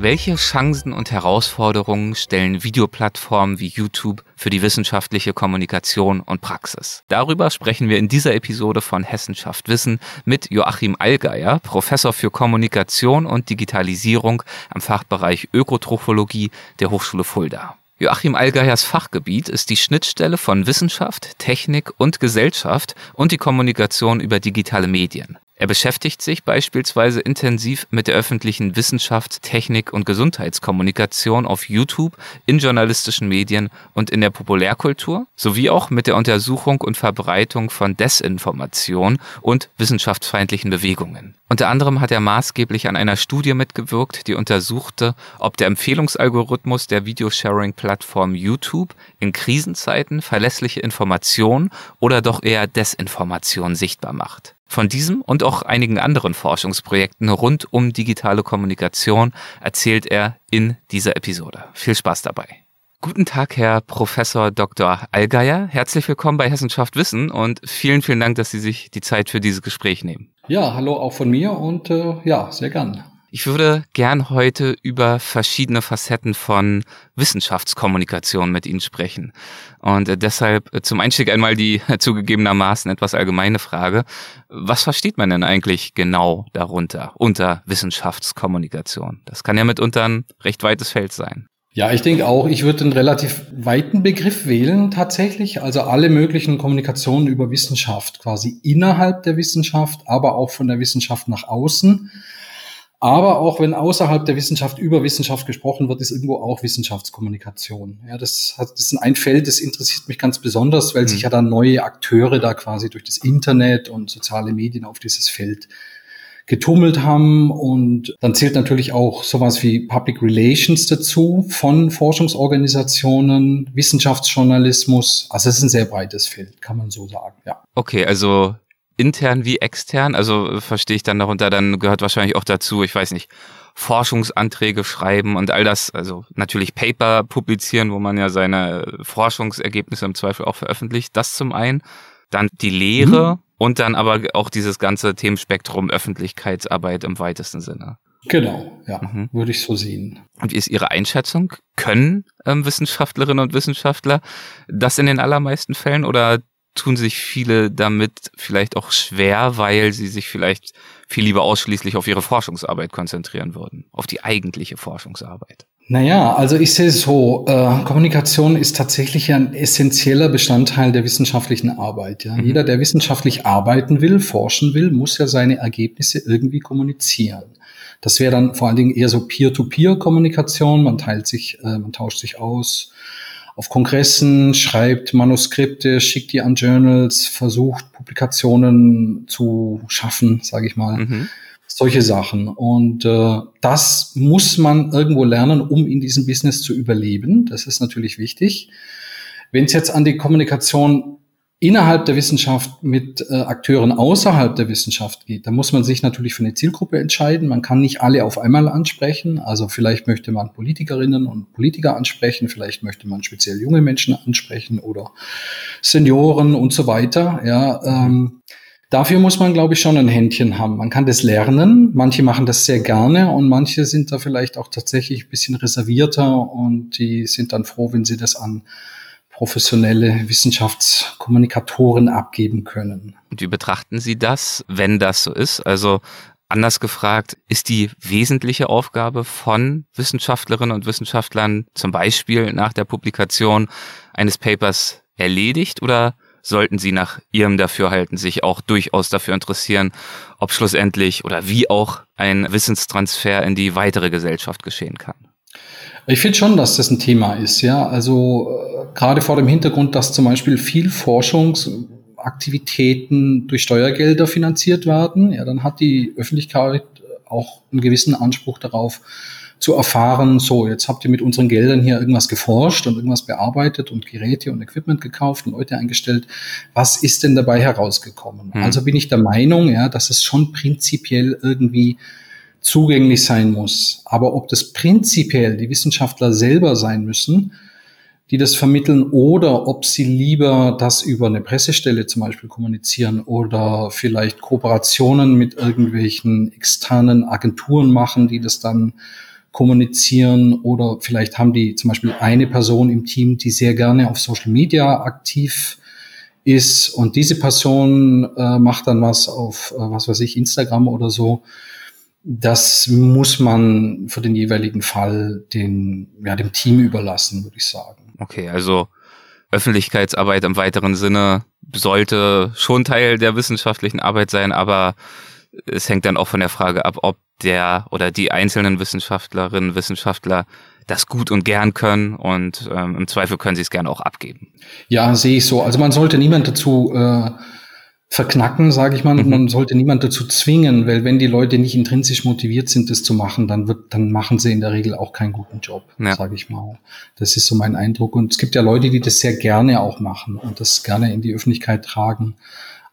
Welche Chancen und Herausforderungen stellen Videoplattformen wie YouTube für die wissenschaftliche Kommunikation und Praxis? Darüber sprechen wir in dieser Episode von Hessenschaft Wissen mit Joachim Allgeier, Professor für Kommunikation und Digitalisierung am Fachbereich Ökotrophologie der Hochschule Fulda. Joachim Allgeiers Fachgebiet ist die Schnittstelle von Wissenschaft, Technik und Gesellschaft und die Kommunikation über digitale Medien. Er beschäftigt sich beispielsweise intensiv mit der öffentlichen Wissenschaft, Technik und Gesundheitskommunikation auf YouTube, in journalistischen Medien und in der Populärkultur, sowie auch mit der Untersuchung und Verbreitung von Desinformation und wissenschaftsfeindlichen Bewegungen. Unter anderem hat er maßgeblich an einer Studie mitgewirkt, die untersuchte, ob der Empfehlungsalgorithmus der Videosharing-Plattform YouTube in Krisenzeiten verlässliche Information oder doch eher Desinformation sichtbar macht. Von diesem und auch einigen anderen Forschungsprojekten rund um digitale Kommunikation erzählt er in dieser Episode. Viel Spaß dabei. Guten Tag, Herr Professor Dr. Allgeier. Herzlich willkommen bei Hessenschaft Wissen und vielen, vielen Dank, dass Sie sich die Zeit für dieses Gespräch nehmen. Ja, hallo auch von mir und äh, ja, sehr gern. Ich würde gern heute über verschiedene Facetten von Wissenschaftskommunikation mit Ihnen sprechen. Und äh, deshalb äh, zum Einstieg einmal die zugegebenermaßen etwas allgemeine Frage. Was versteht man denn eigentlich genau darunter, unter Wissenschaftskommunikation? Das kann ja mitunter ein recht weites Feld sein. Ja, ich denke auch, ich würde einen relativ weiten Begriff wählen tatsächlich. Also alle möglichen Kommunikationen über Wissenschaft, quasi innerhalb der Wissenschaft, aber auch von der Wissenschaft nach außen. Aber auch wenn außerhalb der Wissenschaft über Wissenschaft gesprochen wird, ist irgendwo auch Wissenschaftskommunikation. Ja, das, hat, das ist ein Feld, das interessiert mich ganz besonders, weil mhm. sich ja dann neue Akteure da quasi durch das Internet und soziale Medien auf dieses Feld getummelt haben. Und dann zählt natürlich auch sowas wie Public Relations dazu von Forschungsorganisationen, Wissenschaftsjournalismus. Also es ist ein sehr breites Feld, kann man so sagen, ja. Okay, also intern wie extern? Also äh, verstehe ich dann darunter, dann gehört wahrscheinlich auch dazu, ich weiß nicht, Forschungsanträge schreiben und all das, also natürlich Paper publizieren, wo man ja seine Forschungsergebnisse im Zweifel auch veröffentlicht, das zum einen, dann die Lehre mhm. und dann aber auch dieses ganze Themenspektrum Öffentlichkeitsarbeit im weitesten Sinne. Genau, ja, mhm. würde ich so sehen. Und wie ist Ihre Einschätzung? Können ähm, Wissenschaftlerinnen und Wissenschaftler das in den allermeisten Fällen oder tun sich viele damit vielleicht auch schwer, weil sie sich vielleicht viel lieber ausschließlich auf ihre Forschungsarbeit konzentrieren würden, auf die eigentliche Forschungsarbeit. Naja, also ich sehe es so, äh, Kommunikation ist tatsächlich ein essentieller Bestandteil der wissenschaftlichen Arbeit. Ja? Mhm. Jeder, der wissenschaftlich arbeiten will, forschen will, muss ja seine Ergebnisse irgendwie kommunizieren. Das wäre dann vor allen Dingen eher so Peer-to-Peer-Kommunikation. Man teilt sich, äh, man tauscht sich aus, auf Kongressen, schreibt Manuskripte, schickt die an Journals, versucht Publikationen zu schaffen, sage ich mal. Mhm. Solche Sachen. Und äh, das muss man irgendwo lernen, um in diesem Business zu überleben. Das ist natürlich wichtig. Wenn es jetzt an die Kommunikation innerhalb der Wissenschaft mit äh, Akteuren außerhalb der Wissenschaft geht, da muss man sich natürlich für eine Zielgruppe entscheiden. Man kann nicht alle auf einmal ansprechen. Also vielleicht möchte man Politikerinnen und Politiker ansprechen, vielleicht möchte man speziell junge Menschen ansprechen oder Senioren und so weiter. Ja, ähm, dafür muss man, glaube ich, schon ein Händchen haben. Man kann das lernen. Manche machen das sehr gerne und manche sind da vielleicht auch tatsächlich ein bisschen reservierter und die sind dann froh, wenn sie das an professionelle Wissenschaftskommunikatoren abgeben können. Und wie betrachten Sie das, wenn das so ist? Also anders gefragt, ist die wesentliche Aufgabe von Wissenschaftlerinnen und Wissenschaftlern zum Beispiel nach der Publikation eines Papers erledigt oder sollten sie nach ihrem Dafürhalten sich auch durchaus dafür interessieren, ob schlussendlich oder wie auch ein Wissenstransfer in die weitere Gesellschaft geschehen kann? Ich finde schon, dass das ein Thema ist, ja. Also äh, gerade vor dem Hintergrund, dass zum Beispiel viel Forschungsaktivitäten durch Steuergelder finanziert werden, ja, dann hat die Öffentlichkeit auch einen gewissen Anspruch darauf, zu erfahren, so, jetzt habt ihr mit unseren Geldern hier irgendwas geforscht und irgendwas bearbeitet und Geräte und Equipment gekauft und Leute eingestellt. Was ist denn dabei herausgekommen? Hm. Also bin ich der Meinung, ja, dass es schon prinzipiell irgendwie zugänglich sein muss. Aber ob das prinzipiell die Wissenschaftler selber sein müssen, die das vermitteln, oder ob sie lieber das über eine Pressestelle zum Beispiel kommunizieren oder vielleicht Kooperationen mit irgendwelchen externen Agenturen machen, die das dann kommunizieren oder vielleicht haben die zum Beispiel eine Person im Team, die sehr gerne auf Social Media aktiv ist und diese Person äh, macht dann was auf, äh, was weiß ich, Instagram oder so. Das muss man für den jeweiligen Fall den, ja, dem Team überlassen, würde ich sagen. Okay, also Öffentlichkeitsarbeit im weiteren Sinne sollte schon Teil der wissenschaftlichen Arbeit sein, aber es hängt dann auch von der Frage ab, ob der oder die einzelnen Wissenschaftlerinnen, Wissenschaftler das gut und gern können und ähm, im Zweifel können sie es gerne auch abgeben. Ja, sehe ich so. Also man sollte niemand dazu äh, verknacken, sage ich mal. Mhm. Man sollte niemand dazu zwingen, weil wenn die Leute nicht intrinsisch motiviert sind, das zu machen, dann wird, dann machen sie in der Regel auch keinen guten Job, ja. sage ich mal. Das ist so mein Eindruck. Und es gibt ja Leute, die das sehr gerne auch machen und das gerne in die Öffentlichkeit tragen.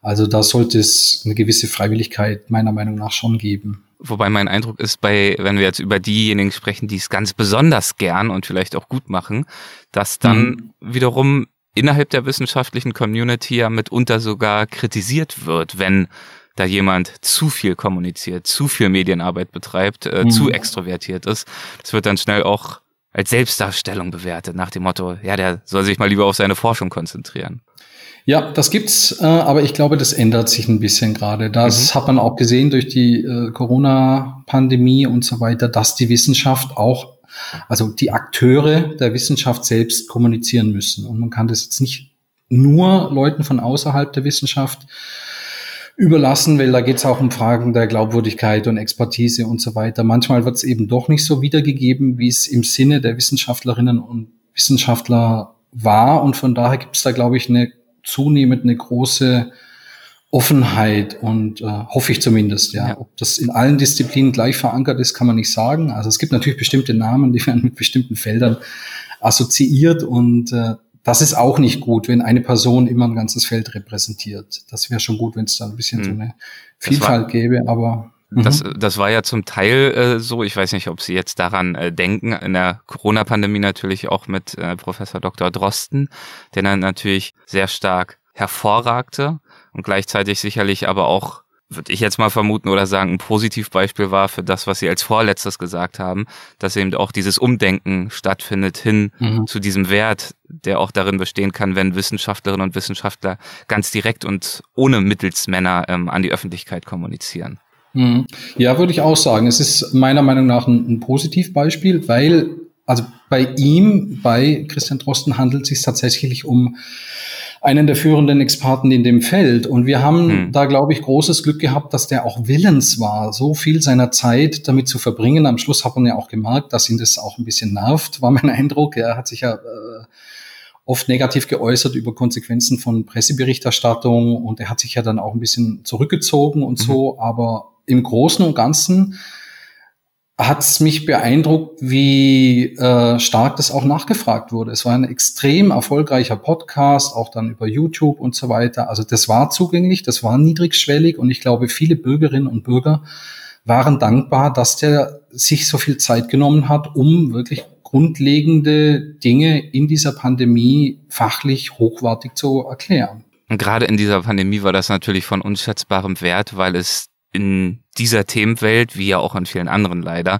Also da sollte es eine gewisse Freiwilligkeit meiner Meinung nach schon geben. Wobei mein Eindruck ist, bei, wenn wir jetzt über diejenigen sprechen, die es ganz besonders gern und vielleicht auch gut machen, dass dann mhm. wiederum innerhalb der wissenschaftlichen Community ja mitunter sogar kritisiert wird, wenn da jemand zu viel kommuniziert, zu viel Medienarbeit betreibt, äh, mhm. zu extrovertiert ist. Das wird dann schnell auch als Selbstdarstellung bewertet, nach dem Motto, ja, der soll sich mal lieber auf seine Forschung konzentrieren. Ja, das gibt's, äh, aber ich glaube, das ändert sich ein bisschen gerade. Das mhm. hat man auch gesehen durch die äh, Corona-Pandemie und so weiter, dass die Wissenschaft auch also die Akteure der Wissenschaft selbst kommunizieren müssen. Und man kann das jetzt nicht nur Leuten von außerhalb der Wissenschaft überlassen, weil da geht es auch um Fragen der Glaubwürdigkeit und Expertise und so weiter. Manchmal wird es eben doch nicht so wiedergegeben, wie es im Sinne der Wissenschaftlerinnen und Wissenschaftler war. Und von daher gibt es da, glaube ich, eine zunehmend eine große Offenheit und äh, hoffe ich zumindest, ja. ja. Ob das in allen Disziplinen gleich verankert ist, kann man nicht sagen. Also es gibt natürlich bestimmte Namen, die werden mit bestimmten Feldern assoziiert und äh, das ist auch nicht gut, wenn eine Person immer ein ganzes Feld repräsentiert. Das wäre schon gut, wenn es da ein bisschen mhm. so eine Vielfalt gäbe, aber das, mhm. das war ja zum Teil äh, so, ich weiß nicht, ob Sie jetzt daran äh, denken, in der Corona-Pandemie natürlich auch mit äh, Professor Dr. Drosten, der dann natürlich sehr stark hervorragte und gleichzeitig sicherlich aber auch, würde ich jetzt mal vermuten oder sagen, ein Positivbeispiel war für das, was Sie als vorletztes gesagt haben, dass eben auch dieses Umdenken stattfindet hin mhm. zu diesem Wert, der auch darin bestehen kann, wenn Wissenschaftlerinnen und Wissenschaftler ganz direkt und ohne Mittelsmänner ähm, an die Öffentlichkeit kommunizieren. Mhm. Ja, würde ich auch sagen. Es ist meiner Meinung nach ein, ein Positivbeispiel, weil also bei ihm, bei Christian Drosten handelt es sich tatsächlich um einen der führenden Experten in dem Feld. Und wir haben hm. da, glaube ich, großes Glück gehabt, dass der auch willens war, so viel seiner Zeit damit zu verbringen. Am Schluss hat man ja auch gemerkt, dass ihn das auch ein bisschen nervt, war mein Eindruck. Er hat sich ja äh, oft negativ geäußert über Konsequenzen von Presseberichterstattung und er hat sich ja dann auch ein bisschen zurückgezogen und mhm. so. Aber im Großen und Ganzen hat es mich beeindruckt, wie äh, stark das auch nachgefragt wurde. Es war ein extrem erfolgreicher Podcast, auch dann über YouTube und so weiter. Also das war zugänglich, das war niedrigschwellig und ich glaube, viele Bürgerinnen und Bürger waren dankbar, dass der sich so viel Zeit genommen hat, um wirklich grundlegende Dinge in dieser Pandemie fachlich hochwertig zu erklären. Und gerade in dieser Pandemie war das natürlich von unschätzbarem Wert, weil es in dieser Themenwelt, wie ja auch in vielen anderen leider,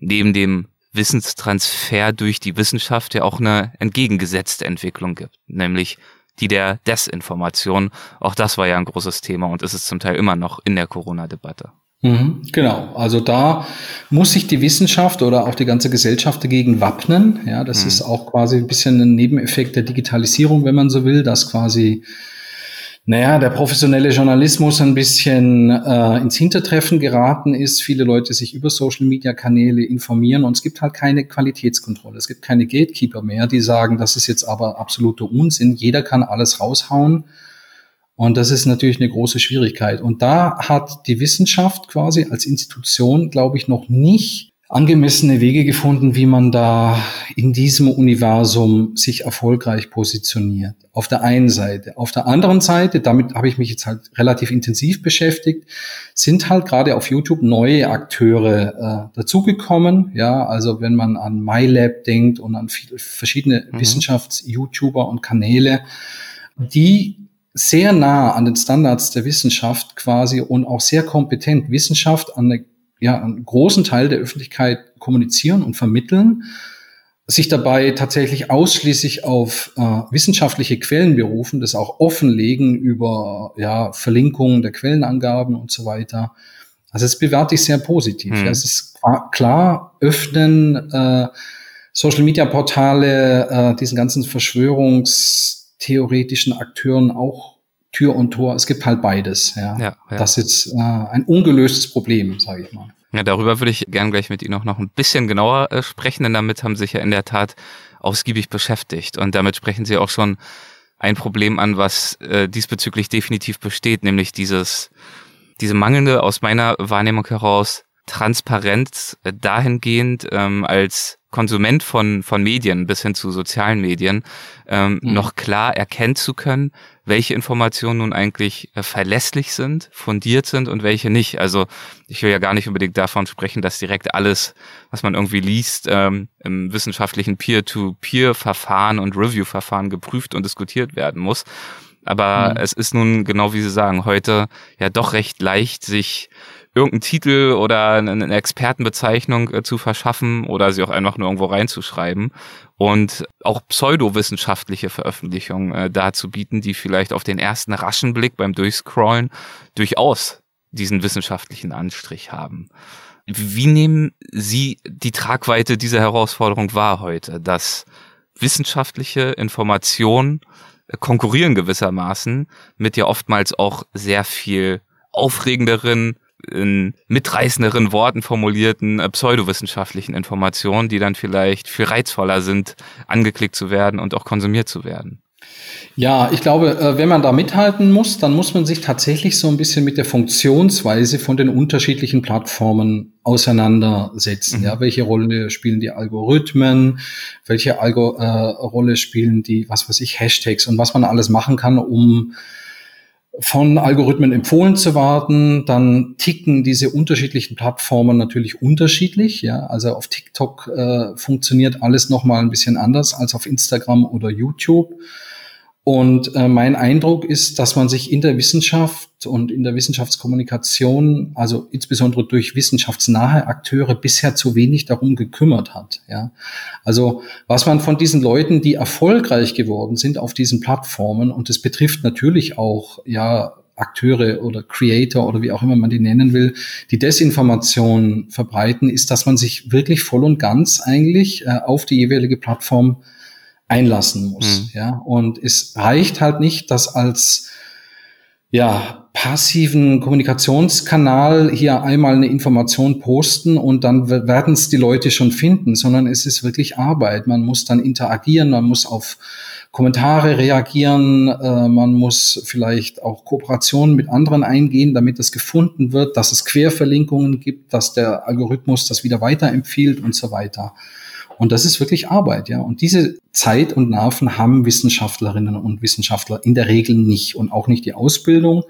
neben dem Wissenstransfer durch die Wissenschaft ja auch eine entgegengesetzte Entwicklung gibt, nämlich die der Desinformation. Auch das war ja ein großes Thema und ist es zum Teil immer noch in der Corona-Debatte. Mhm, genau, also da muss sich die Wissenschaft oder auch die ganze Gesellschaft dagegen wappnen. Ja, das mhm. ist auch quasi ein bisschen ein Nebeneffekt der Digitalisierung, wenn man so will, dass quasi naja, der professionelle Journalismus ein bisschen äh, ins Hintertreffen geraten ist. Viele Leute sich über Social-Media-Kanäle informieren und es gibt halt keine Qualitätskontrolle. Es gibt keine Gatekeeper mehr, die sagen, das ist jetzt aber absoluter Unsinn. Jeder kann alles raushauen. Und das ist natürlich eine große Schwierigkeit. Und da hat die Wissenschaft quasi als Institution, glaube ich, noch nicht angemessene Wege gefunden, wie man da in diesem Universum sich erfolgreich positioniert. Auf der einen Seite. Auf der anderen Seite, damit habe ich mich jetzt halt relativ intensiv beschäftigt, sind halt gerade auf YouTube neue Akteure äh, dazugekommen. Ja, also wenn man an MyLab denkt und an viele, verschiedene mhm. Wissenschafts-YouTuber und Kanäle, die sehr nah an den Standards der Wissenschaft quasi und auch sehr kompetent Wissenschaft an eine ja, einen großen Teil der Öffentlichkeit kommunizieren und vermitteln, sich dabei tatsächlich ausschließlich auf äh, wissenschaftliche Quellen berufen, das auch offenlegen über ja, Verlinkungen der Quellenangaben und so weiter. Also es bewerte ich sehr positiv. Mhm. Ja, es ist klar, öffnen äh, Social Media Portale äh, diesen ganzen verschwörungstheoretischen Akteuren auch Tür und Tor. Es gibt halt beides. Ja, ja, ja. Das ist äh, ein ungelöstes Problem, sage ich mal. Ja, darüber würde ich gern gleich mit Ihnen auch noch ein bisschen genauer äh, sprechen, denn damit haben Sie sich ja in der Tat ausgiebig beschäftigt. Und damit sprechen Sie auch schon ein Problem an, was äh, diesbezüglich definitiv besteht, nämlich dieses, diese mangelnde, aus meiner Wahrnehmung heraus, Transparenz äh, dahingehend ähm, als Konsument von, von Medien bis hin zu sozialen Medien ähm, mhm. noch klar erkennen zu können, welche Informationen nun eigentlich äh, verlässlich sind, fundiert sind und welche nicht. Also ich will ja gar nicht unbedingt davon sprechen, dass direkt alles, was man irgendwie liest, ähm, im wissenschaftlichen Peer-to-Peer-Verfahren und Review-Verfahren geprüft und diskutiert werden muss. Aber mhm. es ist nun, genau wie Sie sagen, heute ja doch recht leicht, sich irgendeinen Titel oder eine Expertenbezeichnung äh, zu verschaffen oder sie auch einfach nur irgendwo reinzuschreiben und auch pseudowissenschaftliche Veröffentlichungen äh, darzubieten, die vielleicht auf den ersten raschen Blick beim Durchscrollen durchaus diesen wissenschaftlichen Anstrich haben. Wie nehmen Sie die Tragweite dieser Herausforderung wahr heute, dass wissenschaftliche Informationen äh, konkurrieren gewissermaßen mit ja oftmals auch sehr viel aufregenderen, in mitreißenderen Worten formulierten äh, pseudowissenschaftlichen Informationen, die dann vielleicht viel reizvoller sind, angeklickt zu werden und auch konsumiert zu werden. Ja, ich glaube, äh, wenn man da mithalten muss, dann muss man sich tatsächlich so ein bisschen mit der Funktionsweise von den unterschiedlichen Plattformen auseinandersetzen. Mhm. Ja, welche Rolle spielen die Algorithmen? Welche Algo äh, Rolle spielen die, was weiß ich, Hashtags und was man alles machen kann, um von Algorithmen empfohlen zu werden. Dann ticken diese unterschiedlichen Plattformen natürlich unterschiedlich. Ja, also auf TikTok äh, funktioniert alles noch mal ein bisschen anders als auf Instagram oder YouTube. Und äh, mein Eindruck ist, dass man sich in der Wissenschaft und in der Wissenschaftskommunikation, also insbesondere durch wissenschaftsnahe Akteure, bisher zu wenig darum gekümmert hat. Ja? Also was man von diesen Leuten, die erfolgreich geworden sind auf diesen Plattformen, und das betrifft natürlich auch ja Akteure oder Creator oder wie auch immer man die nennen will, die Desinformation verbreiten, ist, dass man sich wirklich voll und ganz eigentlich äh, auf die jeweilige Plattform einlassen muss. Mhm. Ja, und es reicht halt nicht, das als ja, passiven Kommunikationskanal hier einmal eine Information posten und dann werden es die Leute schon finden, sondern es ist wirklich Arbeit. Man muss dann interagieren, man muss auf Kommentare reagieren, äh, man muss vielleicht auch Kooperationen mit anderen eingehen, damit es gefunden wird, dass es Querverlinkungen gibt, dass der Algorithmus das wieder weiterempfiehlt und so weiter. Und das ist wirklich Arbeit, ja. Und diese Zeit und Nerven haben Wissenschaftlerinnen und Wissenschaftler in der Regel nicht und auch nicht die Ausbildung.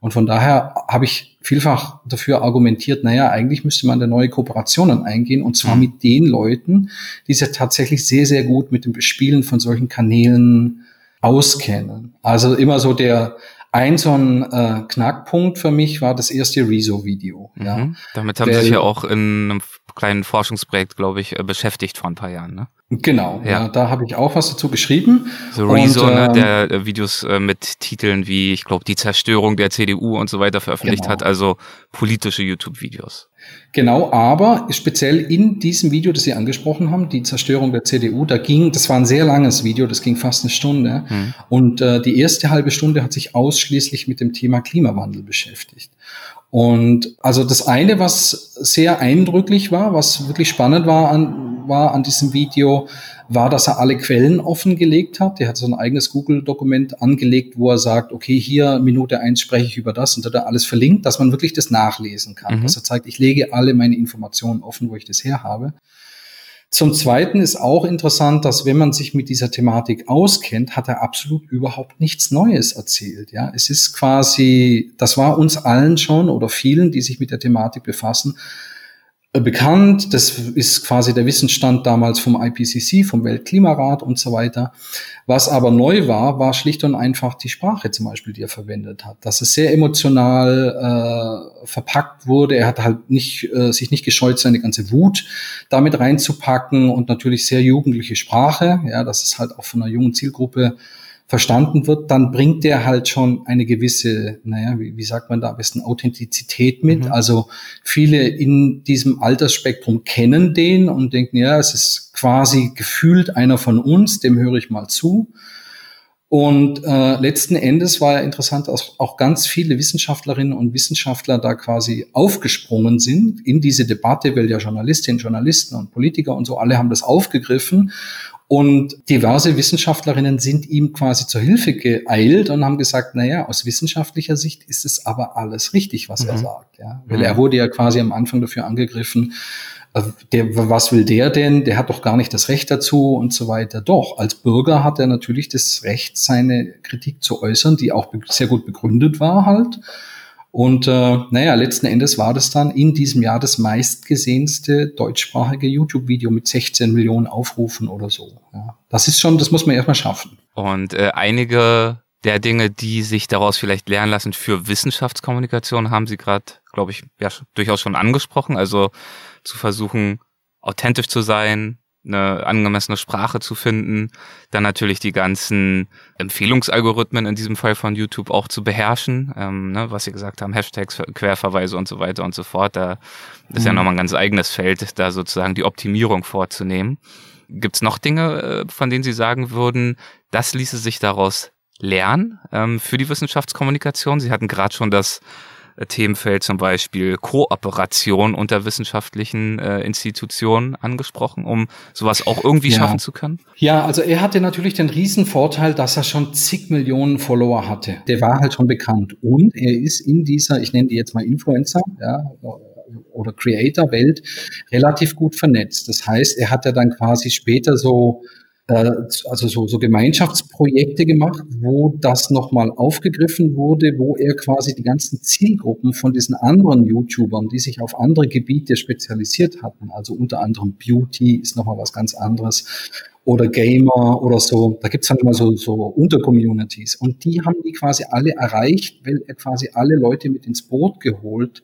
Und von daher habe ich vielfach dafür argumentiert, naja, eigentlich müsste man da neue Kooperationen eingehen und zwar mhm. mit den Leuten, die sich tatsächlich sehr, sehr gut mit dem Bespielen von solchen Kanälen auskennen. Also immer so der, ein so ein äh, Knackpunkt für mich war das erste Rezo-Video. Mhm. Ja. Damit haben Sie sich ja auch in einem kleinen Forschungsprojekt, glaube ich, äh, beschäftigt vor ein paar Jahren. Ne? Genau, ja. ja da habe ich auch was dazu geschrieben. So Rezo, und, ne, ähm, der äh, Videos äh, mit Titeln wie, ich glaube, die Zerstörung der CDU und so weiter veröffentlicht genau. hat, also politische YouTube-Videos. Genau, aber speziell in diesem Video, das Sie angesprochen haben, die Zerstörung der CDU, da ging, das war ein sehr langes Video, das ging fast eine Stunde. Mhm. Und äh, die erste halbe Stunde hat sich ausschließlich mit dem Thema Klimawandel beschäftigt. Und also das eine, was sehr eindrücklich war, was wirklich spannend war, an, war an diesem Video, war, dass er alle Quellen offengelegt hat. Er hat so ein eigenes Google-Dokument angelegt, wo er sagt, okay, hier Minute eins spreche ich über das und hat er alles verlinkt, dass man wirklich das nachlesen kann. Mhm. Dass er zeigt, ich lege alle meine Informationen offen, wo ich das her habe. Zum Zweiten ist auch interessant, dass wenn man sich mit dieser Thematik auskennt, hat er absolut überhaupt nichts Neues erzählt. Ja, es ist quasi, das war uns allen schon oder vielen, die sich mit der Thematik befassen, bekannt. Das ist quasi der Wissensstand damals vom IPCC, vom Weltklimarat und so weiter. Was aber neu war, war schlicht und einfach die Sprache zum Beispiel, die er verwendet hat. Dass es sehr emotional äh, verpackt wurde. Er hat halt nicht, äh, sich nicht gescheut, seine ganze Wut damit reinzupacken und natürlich sehr jugendliche Sprache. Ja, das ist halt auch von einer jungen Zielgruppe verstanden wird, dann bringt der halt schon eine gewisse, naja, wie, wie sagt man da am besten, Authentizität mit. Mhm. Also viele in diesem Altersspektrum kennen den und denken, ja, es ist quasi gefühlt einer von uns, dem höre ich mal zu. Und äh, letzten Endes war ja interessant, dass auch ganz viele Wissenschaftlerinnen und Wissenschaftler da quasi aufgesprungen sind in diese Debatte, weil ja Journalistinnen, Journalisten und Politiker und so alle haben das aufgegriffen und diverse Wissenschaftlerinnen sind ihm quasi zur Hilfe geeilt und haben gesagt, na ja, aus wissenschaftlicher Sicht ist es aber alles richtig, was mhm. er sagt. Ja? Weil mhm. er wurde ja quasi am Anfang dafür angegriffen, äh, der, was will der denn? Der hat doch gar nicht das Recht dazu und so weiter. Doch, als Bürger hat er natürlich das Recht, seine Kritik zu äußern, die auch sehr gut begründet war halt. Und äh, naja, letzten Endes war das dann in diesem Jahr das meistgesehenste deutschsprachige YouTube-Video mit 16 Millionen Aufrufen oder so. Ja. Das ist schon, das muss man erstmal schaffen. Und äh, einige der Dinge, die sich daraus vielleicht lernen lassen für Wissenschaftskommunikation, haben Sie gerade, glaube ich, ja, durchaus schon angesprochen. Also zu versuchen, authentisch zu sein, eine angemessene Sprache zu finden, dann natürlich die ganzen Empfehlungsalgorithmen in diesem Fall von YouTube auch zu beherrschen, ähm, ne, was Sie gesagt haben, Hashtags, Querverweise und so weiter und so fort. Da ist mhm. ja nochmal ein ganz eigenes Feld, da sozusagen die Optimierung vorzunehmen. Gibt es noch Dinge, äh, von denen Sie sagen würden, das ließe sich daraus lernen ähm, für die Wissenschaftskommunikation? Sie hatten gerade schon das Themenfeld zum Beispiel Kooperation unter wissenschaftlichen äh, Institutionen angesprochen, um sowas auch irgendwie ja. schaffen zu können? Ja, also er hatte natürlich den riesen Vorteil, dass er schon zig Millionen Follower hatte. Der war halt schon bekannt und er ist in dieser, ich nenne die jetzt mal Influencer, ja, oder Creator-Welt relativ gut vernetzt. Das heißt, er hat ja dann quasi später so äh, also so, so Gemeinschaftsprojekte gemacht, wo das nochmal aufgegriffen wurde, wo er quasi die ganzen Zielgruppen von diesen anderen YouTubern, die sich auf andere Gebiete spezialisiert hatten, also unter anderem Beauty ist nochmal was ganz anderes oder Gamer oder so, da gibt's dann immer so, so Untercommunities und die haben die quasi alle erreicht, weil er quasi alle Leute mit ins Boot geholt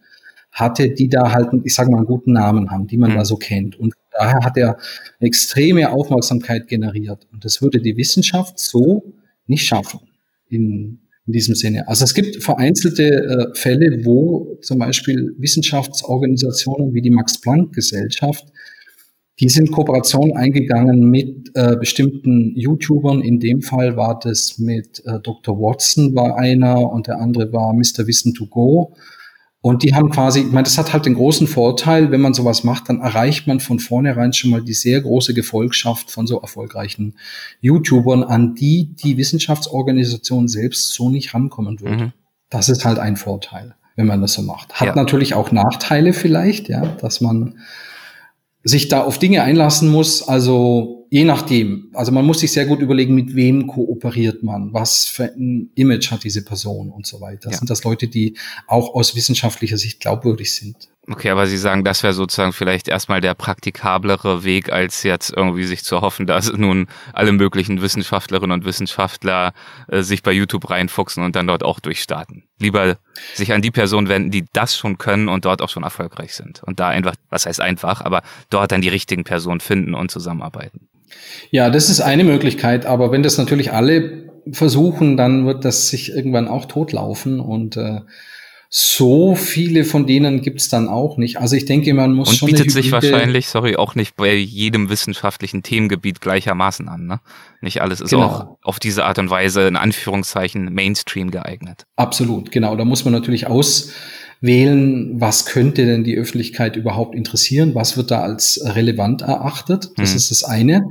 hatte, die da halt, ich sage mal, einen guten Namen haben, die man mhm. da so kennt. Und daher hat er extreme Aufmerksamkeit generiert. Und das würde die Wissenschaft so nicht schaffen in, in diesem Sinne. Also es gibt vereinzelte äh, Fälle, wo zum Beispiel Wissenschaftsorganisationen wie die Max-Planck-Gesellschaft, die sind Kooperation eingegangen mit äh, bestimmten YouTubern. In dem Fall war das mit äh, Dr. Watson war einer und der andere war Mr. Wissen to Go. Und die haben quasi, ich meine, das hat halt den großen Vorteil, wenn man sowas macht, dann erreicht man von vornherein schon mal die sehr große Gefolgschaft von so erfolgreichen YouTubern, an die die Wissenschaftsorganisation selbst so nicht rankommen würde. Mhm. Das ist halt ein Vorteil, wenn man das so macht. Hat ja. natürlich auch Nachteile vielleicht, ja, dass man sich da auf Dinge einlassen muss. Also je nachdem. Also man muss sich sehr gut überlegen, mit wem kooperiert man, was für ein Image hat diese Person und so weiter. Ja. Sind das Leute, die auch aus wissenschaftlicher Sicht glaubwürdig sind? Okay, aber Sie sagen, das wäre sozusagen vielleicht erstmal der praktikablere Weg, als jetzt irgendwie sich zu hoffen, dass nun alle möglichen Wissenschaftlerinnen und Wissenschaftler äh, sich bei YouTube reinfuchsen und dann dort auch durchstarten. Lieber sich an die Personen wenden, die das schon können und dort auch schon erfolgreich sind. Und da einfach, was heißt einfach, aber dort dann die richtigen Personen finden und zusammenarbeiten. Ja, das ist eine Möglichkeit, aber wenn das natürlich alle versuchen, dann wird das sich irgendwann auch totlaufen und äh, so viele von denen gibt's dann auch nicht. Also ich denke, man muss Und schon. bietet sich wahrscheinlich, sorry, auch nicht bei jedem wissenschaftlichen Themengebiet gleichermaßen an. Ne? Nicht alles ist genau. auch auf diese Art und Weise in Anführungszeichen Mainstream geeignet. Absolut, genau. Da muss man natürlich aus wählen, was könnte denn die Öffentlichkeit überhaupt interessieren, was wird da als relevant erachtet. Das mhm. ist das eine.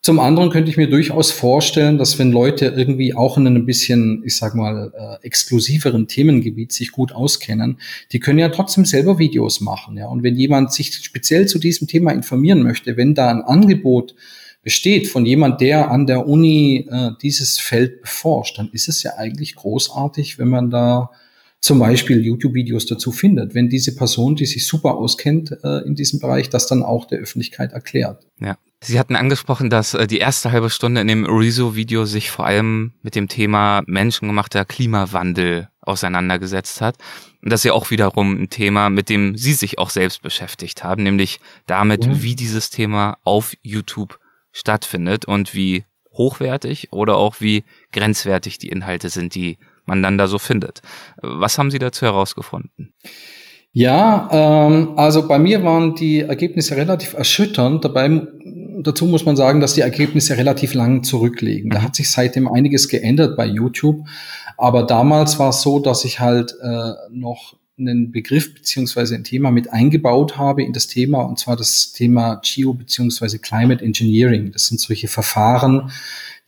Zum anderen könnte ich mir durchaus vorstellen, dass wenn Leute irgendwie auch in einem bisschen, ich sag mal, äh, exklusiveren Themengebiet sich gut auskennen, die können ja trotzdem selber Videos machen. Ja? Und wenn jemand sich speziell zu diesem Thema informieren möchte, wenn da ein Angebot besteht von jemand, der an der Uni äh, dieses Feld beforscht, dann ist es ja eigentlich großartig, wenn man da zum Beispiel YouTube-Videos dazu findet, wenn diese Person, die sich super auskennt äh, in diesem Bereich, das dann auch der Öffentlichkeit erklärt. Ja. Sie hatten angesprochen, dass äh, die erste halbe Stunde in dem Rezo-Video sich vor allem mit dem Thema menschengemachter Klimawandel auseinandergesetzt hat. Und das ist ja auch wiederum ein Thema, mit dem Sie sich auch selbst beschäftigt haben, nämlich damit, ja. wie dieses Thema auf YouTube stattfindet und wie hochwertig oder auch wie grenzwertig die Inhalte sind, die man dann da so findet. Was haben Sie dazu herausgefunden? Ja, ähm, also bei mir waren die Ergebnisse relativ erschütternd. Dabei, dazu muss man sagen, dass die Ergebnisse relativ lang zurückliegen. Da mhm. hat sich seitdem einiges geändert bei YouTube. Aber damals war es so, dass ich halt äh, noch einen Begriff beziehungsweise ein Thema mit eingebaut habe in das Thema, und zwar das Thema Geo beziehungsweise Climate Engineering. Das sind solche Verfahren,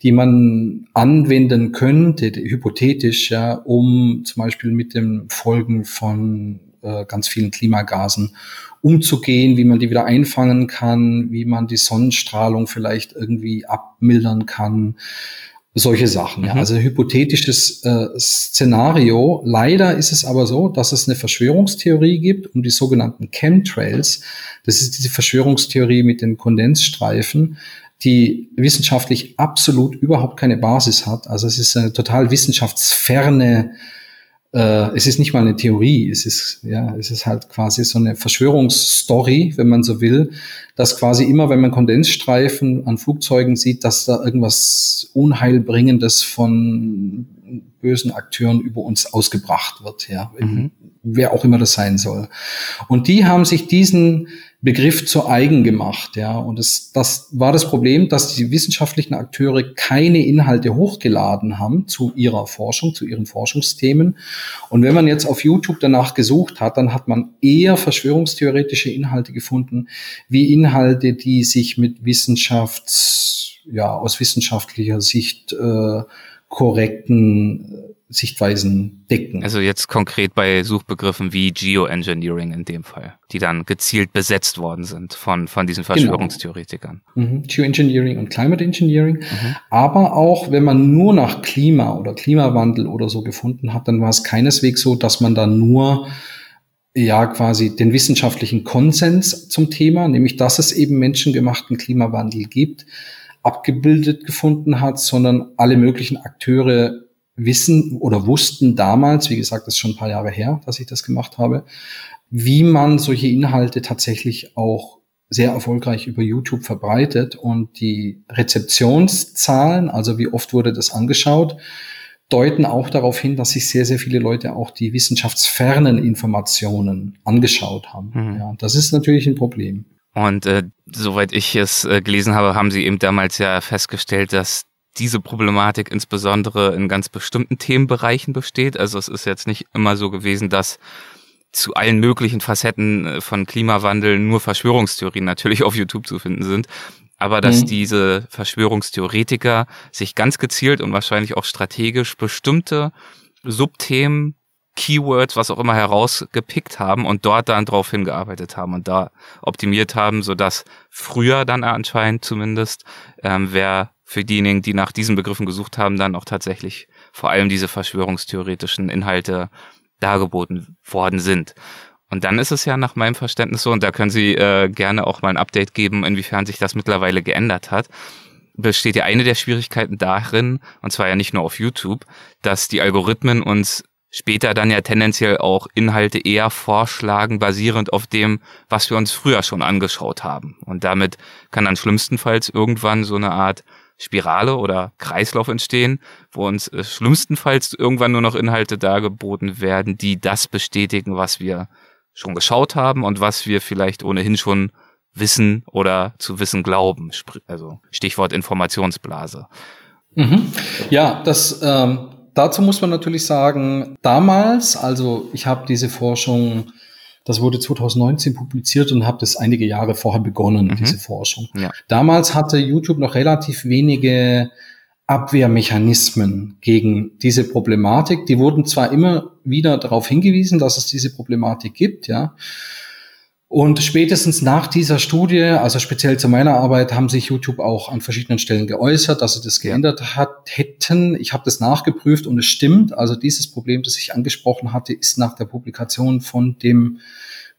die man anwenden könnte, hypothetisch, ja, um zum Beispiel mit den Folgen von äh, ganz vielen Klimagasen umzugehen, wie man die wieder einfangen kann, wie man die Sonnenstrahlung vielleicht irgendwie abmildern kann, solche Sachen. Ja. Mhm. Also hypothetisches äh, Szenario. Leider ist es aber so, dass es eine Verschwörungstheorie gibt um die sogenannten Chemtrails. Das ist diese Verschwörungstheorie mit den Kondensstreifen, die wissenschaftlich absolut überhaupt keine Basis hat. Also es ist eine total wissenschaftsferne äh, es ist nicht mal eine Theorie, es ist, ja, es ist halt quasi so eine Verschwörungsstory, wenn man so will, dass quasi immer, wenn man Kondensstreifen an Flugzeugen sieht, dass da irgendwas Unheilbringendes von bösen Akteuren über uns ausgebracht wird, ja, mhm. wer auch immer das sein soll. Und die haben sich diesen Begriff zu eigen gemacht, ja. Und das, das war das Problem, dass die wissenschaftlichen Akteure keine Inhalte hochgeladen haben zu ihrer Forschung, zu ihren Forschungsthemen. Und wenn man jetzt auf YouTube danach gesucht hat, dann hat man eher verschwörungstheoretische Inhalte gefunden, wie Inhalte, die sich mit Wissenschafts, ja, aus wissenschaftlicher Sicht äh, korrekten Sichtweisen decken. Also jetzt konkret bei Suchbegriffen wie Geoengineering in dem Fall, die dann gezielt besetzt worden sind von, von diesen genau. Verschwörungstheoretikern. Genau. Mhm. Geoengineering und Climate Engineering. Mhm. Aber auch wenn man nur nach Klima oder Klimawandel oder so gefunden hat, dann war es keineswegs so, dass man da nur ja quasi den wissenschaftlichen Konsens zum Thema, nämlich dass es eben menschengemachten Klimawandel gibt, abgebildet gefunden hat, sondern alle möglichen Akteure wissen oder wussten damals, wie gesagt, das ist schon ein paar Jahre her, dass ich das gemacht habe, wie man solche Inhalte tatsächlich auch sehr erfolgreich über YouTube verbreitet und die Rezeptionszahlen, also wie oft wurde das angeschaut, deuten auch darauf hin, dass sich sehr, sehr viele Leute auch die wissenschaftsfernen Informationen angeschaut haben. Mhm. Ja, das ist natürlich ein Problem. Und äh, soweit ich es äh, gelesen habe, haben Sie eben damals ja festgestellt, dass diese Problematik insbesondere in ganz bestimmten Themenbereichen besteht. Also es ist jetzt nicht immer so gewesen, dass zu allen möglichen Facetten äh, von Klimawandel nur Verschwörungstheorien natürlich auf YouTube zu finden sind, aber dass mhm. diese Verschwörungstheoretiker sich ganz gezielt und wahrscheinlich auch strategisch bestimmte Subthemen Keywords, was auch immer herausgepickt haben und dort dann drauf hingearbeitet haben und da optimiert haben, so dass früher dann anscheinend zumindest, ähm, wer für diejenigen, die nach diesen Begriffen gesucht haben, dann auch tatsächlich vor allem diese verschwörungstheoretischen Inhalte dargeboten worden sind. Und dann ist es ja nach meinem Verständnis so, und da können Sie äh, gerne auch mal ein Update geben, inwiefern sich das mittlerweile geändert hat, besteht ja eine der Schwierigkeiten darin, und zwar ja nicht nur auf YouTube, dass die Algorithmen uns später dann ja tendenziell auch Inhalte eher vorschlagen, basierend auf dem, was wir uns früher schon angeschaut haben. Und damit kann dann schlimmstenfalls irgendwann so eine Art Spirale oder Kreislauf entstehen, wo uns äh, schlimmstenfalls irgendwann nur noch Inhalte dargeboten werden, die das bestätigen, was wir schon geschaut haben und was wir vielleicht ohnehin schon wissen oder zu wissen glauben. Also Stichwort Informationsblase. Mhm. Ja, das ähm, dazu muss man natürlich sagen, damals, also ich habe diese Forschung, das wurde 2019 publiziert und habe das einige Jahre vorher begonnen, mhm. diese Forschung. Ja. Damals hatte YouTube noch relativ wenige Abwehrmechanismen gegen diese Problematik. Die wurden zwar immer wieder darauf hingewiesen, dass es diese Problematik gibt, ja. Und spätestens nach dieser Studie, also speziell zu meiner Arbeit, haben sich YouTube auch an verschiedenen Stellen geäußert, dass sie das geändert hat, hätten. Ich habe das nachgeprüft und es stimmt. Also dieses Problem, das ich angesprochen hatte, ist nach der Publikation von dem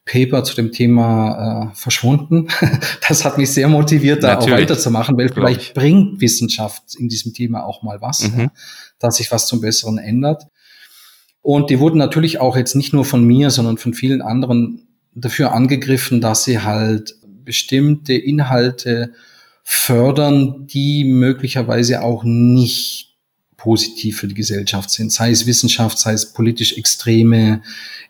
Paper zu dem Thema äh, verschwunden. das hat mich sehr motiviert, da Natürlich. auch weiterzumachen, weil vielleicht bringt Wissenschaft in diesem Thema auch mal was, mhm. ja, dass sich was zum Besseren ändert. Und die wurden natürlich auch jetzt nicht nur von mir, sondern von vielen anderen dafür angegriffen, dass sie halt bestimmte Inhalte fördern, die möglicherweise auch nicht positiv für die Gesellschaft sind, sei es Wissenschaft, sei es politisch extreme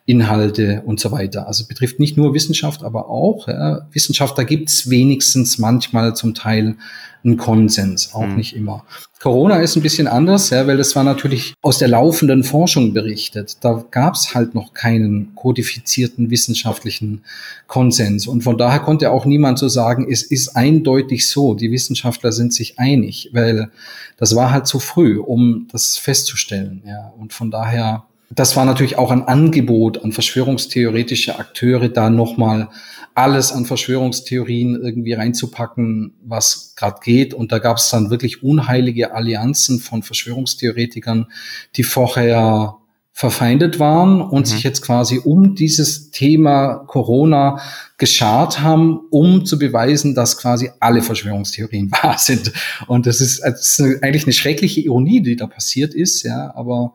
Inhalte und so weiter. Also betrifft nicht nur Wissenschaft, aber auch ja, Wissenschaft, da gibt's wenigstens manchmal zum Teil einen Konsens, auch mhm. nicht immer. Corona ist ein bisschen anders, ja, weil das war natürlich aus der laufenden Forschung berichtet. Da gab's halt noch keinen kodifizierten wissenschaftlichen Konsens. Und von daher konnte auch niemand so sagen, es ist eindeutig so, die Wissenschaftler sind sich einig, weil das war halt zu früh, um das festzustellen. Ja. Und von daher das war natürlich auch ein Angebot an verschwörungstheoretische Akteure, da nochmal alles an Verschwörungstheorien irgendwie reinzupacken, was gerade geht. Und da gab es dann wirklich unheilige Allianzen von Verschwörungstheoretikern, die vorher verfeindet waren und mhm. sich jetzt quasi um dieses Thema Corona geschart haben, um zu beweisen, dass quasi alle Verschwörungstheorien wahr sind. Und das ist, das ist eigentlich eine schreckliche Ironie, die da passiert ist, ja, aber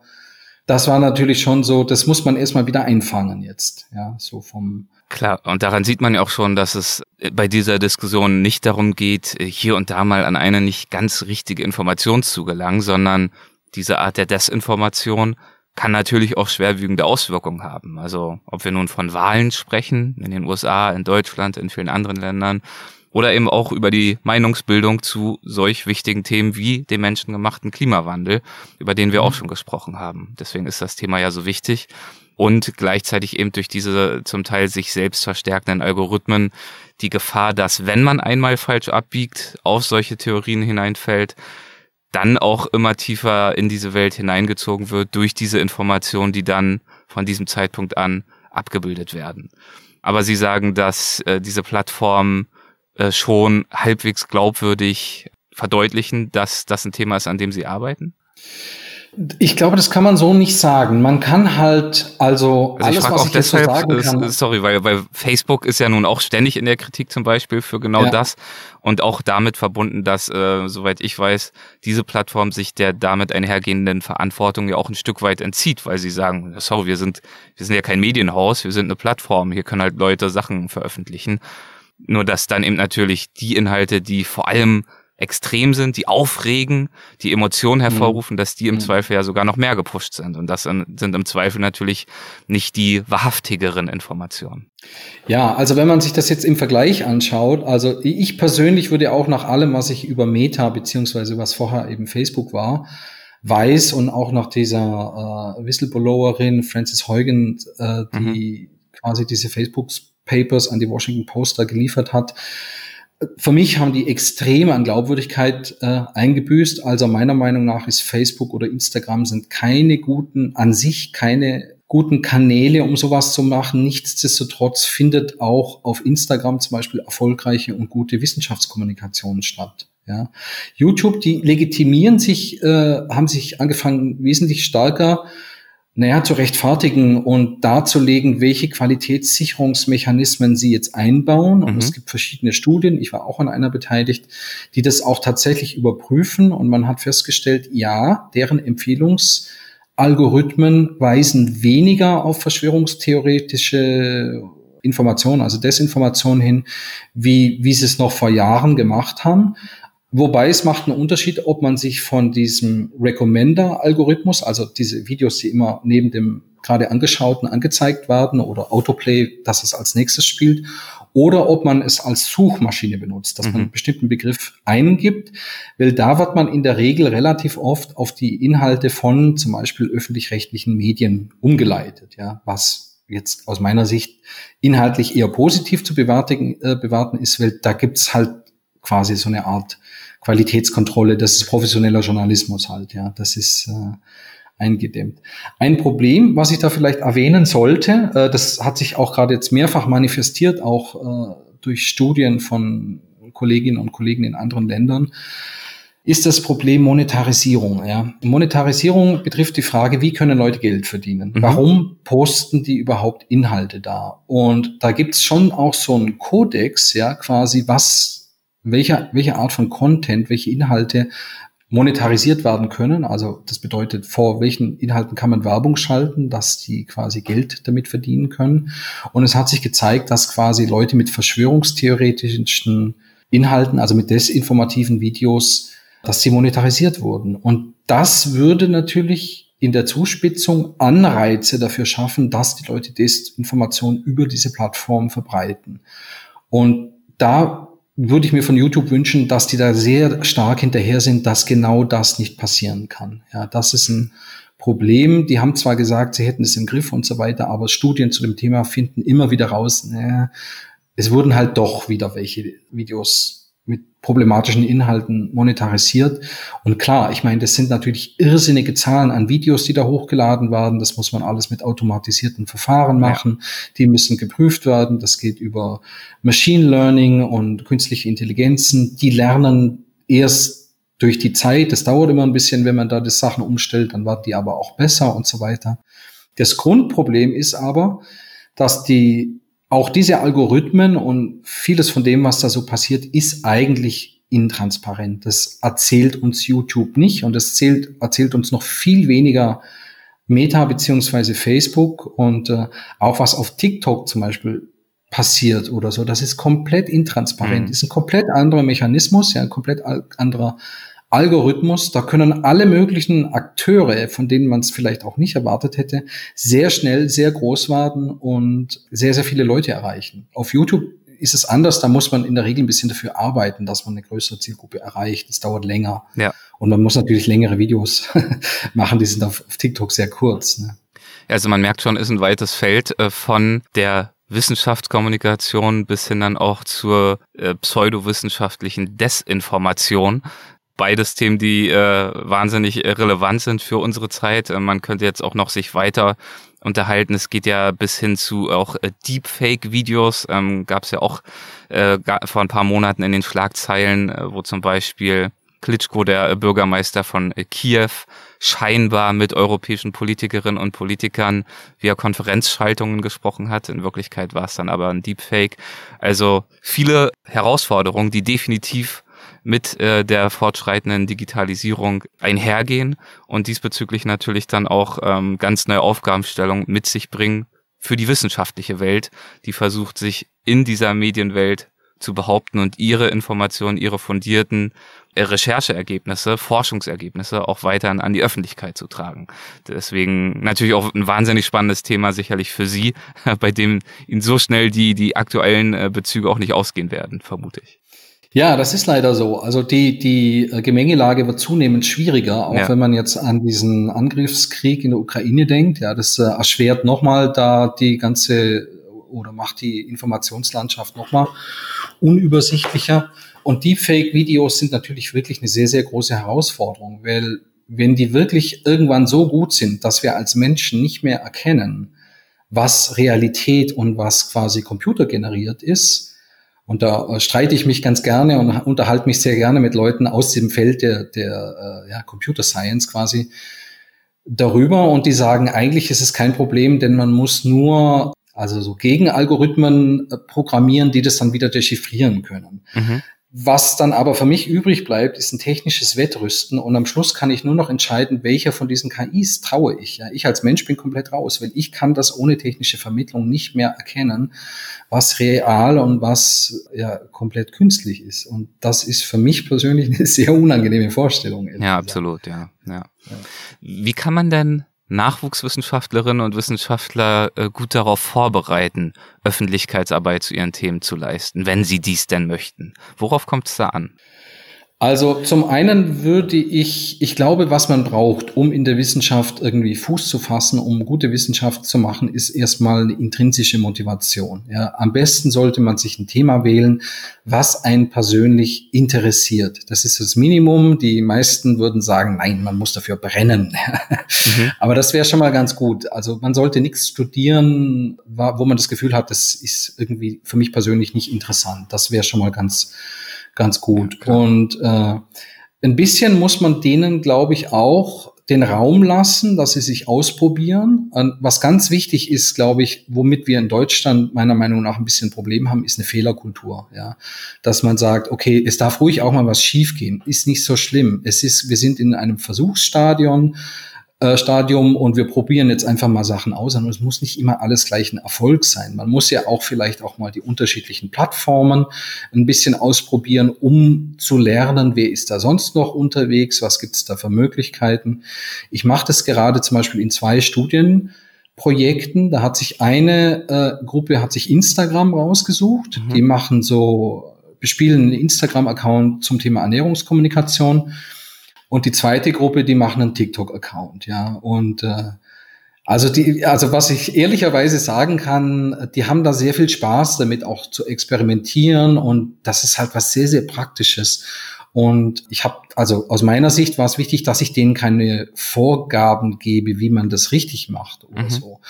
das war natürlich schon so, das muss man erstmal wieder einfangen jetzt, ja, so vom Klar, und daran sieht man ja auch schon, dass es bei dieser Diskussion nicht darum geht, hier und da mal an eine nicht ganz richtige Information zu gelangen, sondern diese Art der Desinformation kann natürlich auch schwerwiegende Auswirkungen haben. Also ob wir nun von Wahlen sprechen, in den USA, in Deutschland, in vielen anderen Ländern, oder eben auch über die Meinungsbildung zu solch wichtigen Themen wie dem menschengemachten Klimawandel, über den wir auch mhm. schon gesprochen haben. Deswegen ist das Thema ja so wichtig und gleichzeitig eben durch diese zum Teil sich selbst verstärkenden Algorithmen die Gefahr, dass wenn man einmal falsch abbiegt, auf solche Theorien hineinfällt, dann auch immer tiefer in diese Welt hineingezogen wird durch diese Informationen, die dann von diesem Zeitpunkt an abgebildet werden. Aber Sie sagen, dass äh, diese Plattformen äh, schon halbwegs glaubwürdig verdeutlichen, dass das ein Thema ist, an dem Sie arbeiten? Ich glaube, das kann man so nicht sagen. Man kann halt, also, also alles, was ich deshalb, so sagen kann. Sorry, weil, weil Facebook ist ja nun auch ständig in der Kritik zum Beispiel für genau ja. das und auch damit verbunden, dass, äh, soweit ich weiß, diese Plattform sich der damit einhergehenden Verantwortung ja auch ein Stück weit entzieht, weil sie sagen, sorry, wir sind, wir sind ja kein Medienhaus, wir sind eine Plattform, hier können halt Leute Sachen veröffentlichen. Nur dass dann eben natürlich die Inhalte, die vor allem extrem sind, die aufregen, die Emotionen hervorrufen, mhm. dass die im mhm. Zweifel ja sogar noch mehr gepusht sind. Und das sind im Zweifel natürlich nicht die wahrhaftigeren Informationen. Ja, also wenn man sich das jetzt im Vergleich anschaut, also ich persönlich würde auch nach allem, was ich über Meta beziehungsweise was vorher eben Facebook war, weiß und auch nach dieser äh, Whistleblowerin Frances Heugen, äh, die mhm. quasi diese Facebooks Papers an die Washington Post da geliefert hat. Für mich haben die extrem an Glaubwürdigkeit äh, eingebüßt. Also meiner Meinung nach ist Facebook oder Instagram sind keine guten, an sich keine guten Kanäle, um sowas zu machen. Nichtsdestotrotz findet auch auf Instagram zum Beispiel erfolgreiche und gute Wissenschaftskommunikation statt. Ja. YouTube, die legitimieren sich, äh, haben sich angefangen, wesentlich stärker naja, zu rechtfertigen und darzulegen, welche Qualitätssicherungsmechanismen sie jetzt einbauen. Und mhm. es gibt verschiedene Studien, ich war auch an einer beteiligt, die das auch tatsächlich überprüfen. Und man hat festgestellt, ja, deren Empfehlungsalgorithmen weisen weniger auf verschwörungstheoretische Informationen, also Desinformation hin, wie, wie sie es noch vor Jahren gemacht haben. Wobei es macht einen Unterschied, ob man sich von diesem Recommender-Algorithmus, also diese Videos, die immer neben dem gerade angeschauten angezeigt werden oder Autoplay, dass es als nächstes spielt, oder ob man es als Suchmaschine benutzt, dass mhm. man einen bestimmten Begriff eingibt, weil da wird man in der Regel relativ oft auf die Inhalte von zum Beispiel öffentlich-rechtlichen Medien umgeleitet, ja, was jetzt aus meiner Sicht inhaltlich eher positiv zu bewerten, äh, bewerten ist, weil da gibt's halt quasi so eine Art Qualitätskontrolle, das ist professioneller Journalismus halt, ja, das ist äh, eingedämmt. Ein Problem, was ich da vielleicht erwähnen sollte, äh, das hat sich auch gerade jetzt mehrfach manifestiert, auch äh, durch Studien von Kolleginnen und Kollegen in anderen Ländern, ist das Problem Monetarisierung. Ja. Monetarisierung betrifft die Frage, wie können Leute Geld verdienen? Mhm. Warum posten die überhaupt Inhalte da? Und da gibt's schon auch so einen Kodex, ja, quasi was, welche, welche Art von Content, welche Inhalte monetarisiert werden können. Also das bedeutet, vor welchen Inhalten kann man Werbung schalten, dass die quasi Geld damit verdienen können. Und es hat sich gezeigt, dass quasi Leute mit verschwörungstheoretischen Inhalten, also mit desinformativen Videos, dass sie monetarisiert wurden. Und das würde natürlich in der Zuspitzung Anreize dafür schaffen, dass die Leute Desinformation über diese Plattform verbreiten. Und da würde ich mir von YouTube wünschen, dass die da sehr stark hinterher sind, dass genau das nicht passieren kann. Ja, das ist ein Problem. Die haben zwar gesagt, sie hätten es im Griff und so weiter, aber Studien zu dem Thema finden immer wieder raus, naja, es wurden halt doch wieder welche Videos mit problematischen Inhalten monetarisiert. Und klar, ich meine, das sind natürlich irrsinnige Zahlen an Videos, die da hochgeladen werden. Das muss man alles mit automatisierten Verfahren machen. Ja. Die müssen geprüft werden. Das geht über Machine Learning und künstliche Intelligenzen. Die lernen erst durch die Zeit. Das dauert immer ein bisschen, wenn man da die Sachen umstellt. Dann wird die aber auch besser und so weiter. Das Grundproblem ist aber, dass die auch diese Algorithmen und vieles von dem, was da so passiert, ist eigentlich intransparent. Das erzählt uns YouTube nicht und das erzählt, erzählt uns noch viel weniger Meta beziehungsweise Facebook und äh, auch was auf TikTok zum Beispiel passiert oder so. Das ist komplett intransparent. Mhm. Ist ein komplett anderer Mechanismus, ja, ein komplett anderer Algorithmus, da können alle möglichen Akteure, von denen man es vielleicht auch nicht erwartet hätte, sehr schnell, sehr groß werden und sehr, sehr viele Leute erreichen. Auf YouTube ist es anders, da muss man in der Regel ein bisschen dafür arbeiten, dass man eine größere Zielgruppe erreicht. Das dauert länger. Ja. Und man muss natürlich längere Videos machen, die sind auf, auf TikTok sehr kurz. Ne? Also man merkt schon, ist ein weites Feld äh, von der Wissenschaftskommunikation bis hin dann auch zur äh, pseudowissenschaftlichen Desinformation beides Themen, die äh, wahnsinnig relevant sind für unsere Zeit. Äh, man könnte jetzt auch noch sich weiter unterhalten. Es geht ja bis hin zu auch äh, Deepfake-Videos. Ähm, Gab es ja auch äh, vor ein paar Monaten in den Schlagzeilen, äh, wo zum Beispiel Klitschko, der Bürgermeister von äh, Kiew, scheinbar mit europäischen Politikerinnen und Politikern via Konferenzschaltungen gesprochen hat. In Wirklichkeit war es dann aber ein Deepfake. Also viele Herausforderungen, die definitiv mit äh, der fortschreitenden Digitalisierung einhergehen und diesbezüglich natürlich dann auch ähm, ganz neue Aufgabenstellungen mit sich bringen für die wissenschaftliche Welt, die versucht, sich in dieser Medienwelt zu behaupten und ihre Informationen, ihre fundierten äh, Rechercheergebnisse, Forschungsergebnisse auch weiterhin an die Öffentlichkeit zu tragen. Deswegen natürlich auch ein wahnsinnig spannendes Thema sicherlich für Sie, bei dem Ihnen so schnell die, die aktuellen äh, Bezüge auch nicht ausgehen werden, vermute ich. Ja, das ist leider so. Also die, die äh, Gemengelage wird zunehmend schwieriger, auch ja. wenn man jetzt an diesen Angriffskrieg in der Ukraine denkt. Ja, das äh, erschwert nochmal da die ganze oder macht die Informationslandschaft nochmal unübersichtlicher. Und Deepfake-Videos sind natürlich wirklich eine sehr, sehr große Herausforderung, weil wenn die wirklich irgendwann so gut sind, dass wir als Menschen nicht mehr erkennen, was Realität und was quasi computergeneriert ist, und da äh, streite ich mich ganz gerne und unterhalte mich sehr gerne mit Leuten aus dem Feld der, der äh, ja, Computer Science quasi darüber. Und die sagen, eigentlich ist es kein Problem, denn man muss nur also so Gegenalgorithmen äh, programmieren, die das dann wieder dechiffrieren können. Mhm. Was dann aber für mich übrig bleibt, ist ein technisches Wettrüsten und am Schluss kann ich nur noch entscheiden, welcher von diesen KIs traue ich. Ja, ich als Mensch bin komplett raus, weil ich kann das ohne technische Vermittlung nicht mehr erkennen, was real und was ja komplett künstlich ist. Und das ist für mich persönlich eine sehr unangenehme Vorstellung. Ja, absolut, ja, ja. ja. Wie kann man denn Nachwuchswissenschaftlerinnen und Wissenschaftler äh, gut darauf vorbereiten, Öffentlichkeitsarbeit zu ihren Themen zu leisten, wenn sie dies denn möchten? Worauf kommt es da an? Also zum einen würde ich, ich glaube, was man braucht, um in der Wissenschaft irgendwie Fuß zu fassen, um gute Wissenschaft zu machen, ist erstmal eine intrinsische Motivation. Ja, am besten sollte man sich ein Thema wählen, was einen persönlich interessiert. Das ist das Minimum. Die meisten würden sagen, nein, man muss dafür brennen. Mhm. Aber das wäre schon mal ganz gut. Also man sollte nichts studieren, wo man das Gefühl hat, das ist irgendwie für mich persönlich nicht interessant. Das wäre schon mal ganz ganz gut. Ja, und äh, ein bisschen muss man denen, glaube ich, auch den Raum lassen, dass sie sich ausprobieren. Und was ganz wichtig ist, glaube ich, womit wir in Deutschland meiner Meinung nach ein bisschen ein Problem haben, ist eine Fehlerkultur. Ja, dass man sagt, okay, es darf ruhig auch mal was schiefgehen, ist nicht so schlimm. Es ist, wir sind in einem Versuchsstadion äh, Stadium und wir probieren jetzt einfach mal Sachen aus. Und es muss nicht immer alles gleich ein Erfolg sein. Man muss ja auch vielleicht auch mal die unterschiedlichen Plattformen ein bisschen ausprobieren, um zu lernen, wer ist da sonst noch unterwegs, was gibt es da für Möglichkeiten. Ich mache das gerade zum Beispiel in zwei Studienprojekten. Da hat sich eine äh, Gruppe hat sich Instagram rausgesucht. Mhm. Die machen so bespielen einen Instagram-Account zum Thema Ernährungskommunikation und die zweite Gruppe, die machen einen TikTok-Account, ja. Und äh, also die, also was ich ehrlicherweise sagen kann, die haben da sehr viel Spaß damit auch zu experimentieren und das ist halt was sehr, sehr Praktisches. Und ich habe, also aus meiner Sicht war es wichtig, dass ich denen keine Vorgaben gebe, wie man das richtig macht oder mhm. so.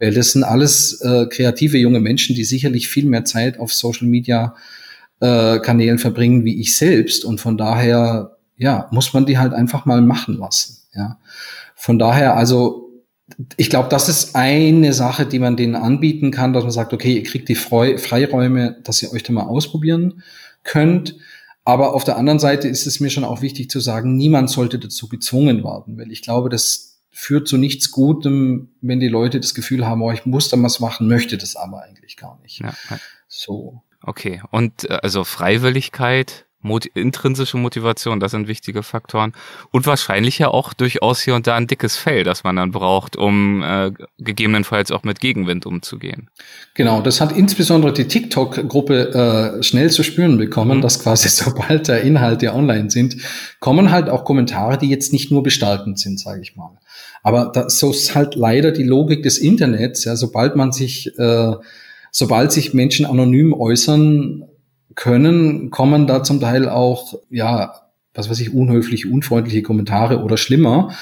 Weil das sind alles äh, kreative junge Menschen, die sicherlich viel mehr Zeit auf Social Media äh, Kanälen verbringen wie ich selbst. Und von daher ja, muss man die halt einfach mal machen lassen. Ja. Von daher, also ich glaube, das ist eine Sache, die man denen anbieten kann, dass man sagt, okay, ihr kriegt die Freiräume, dass ihr euch da mal ausprobieren könnt. Aber auf der anderen Seite ist es mir schon auch wichtig zu sagen, niemand sollte dazu gezwungen werden, weil ich glaube, das führt zu nichts Gutem, wenn die Leute das Gefühl haben, oh, ich muss da was machen, möchte das aber eigentlich gar nicht. Ja. So. Okay. Und äh, also Freiwilligkeit Mot intrinsische Motivation, das sind wichtige Faktoren. Und wahrscheinlich ja auch durchaus hier und da ein dickes Fell, das man dann braucht, um äh, gegebenenfalls auch mit Gegenwind umzugehen. Genau, das hat insbesondere die TikTok-Gruppe äh, schnell zu spüren bekommen, mhm. dass quasi sobald der Inhalte online sind, kommen halt auch Kommentare, die jetzt nicht nur gestaltend sind, sage ich mal. Aber das, so ist halt leider die Logik des Internets. Ja, sobald man sich, äh, sobald sich Menschen anonym äußern, können, kommen da zum Teil auch, ja, was weiß ich, unhöfliche, unfreundliche Kommentare oder schlimmer.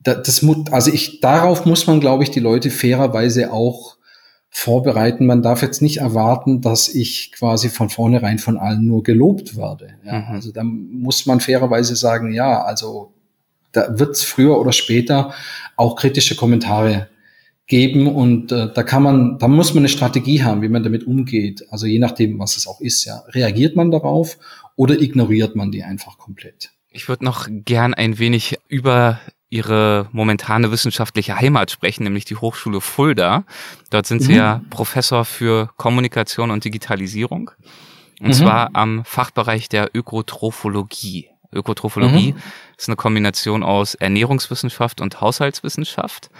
Das, muss, also ich, darauf muss man, glaube ich, die Leute fairerweise auch vorbereiten. Man darf jetzt nicht erwarten, dass ich quasi von vornherein von allen nur gelobt werde. Ja, mhm. Also da muss man fairerweise sagen, ja, also da wird es früher oder später auch kritische Kommentare geben und äh, da kann man, da muss man eine Strategie haben, wie man damit umgeht. Also je nachdem, was es auch ist, ja. Reagiert man darauf oder ignoriert man die einfach komplett? Ich würde noch gern ein wenig über Ihre momentane wissenschaftliche Heimat sprechen, nämlich die Hochschule Fulda. Dort sind Sie mhm. ja Professor für Kommunikation und Digitalisierung. Und mhm. zwar am Fachbereich der Ökotrophologie. Ökotrophologie mhm. ist eine Kombination aus Ernährungswissenschaft und Haushaltswissenschaft.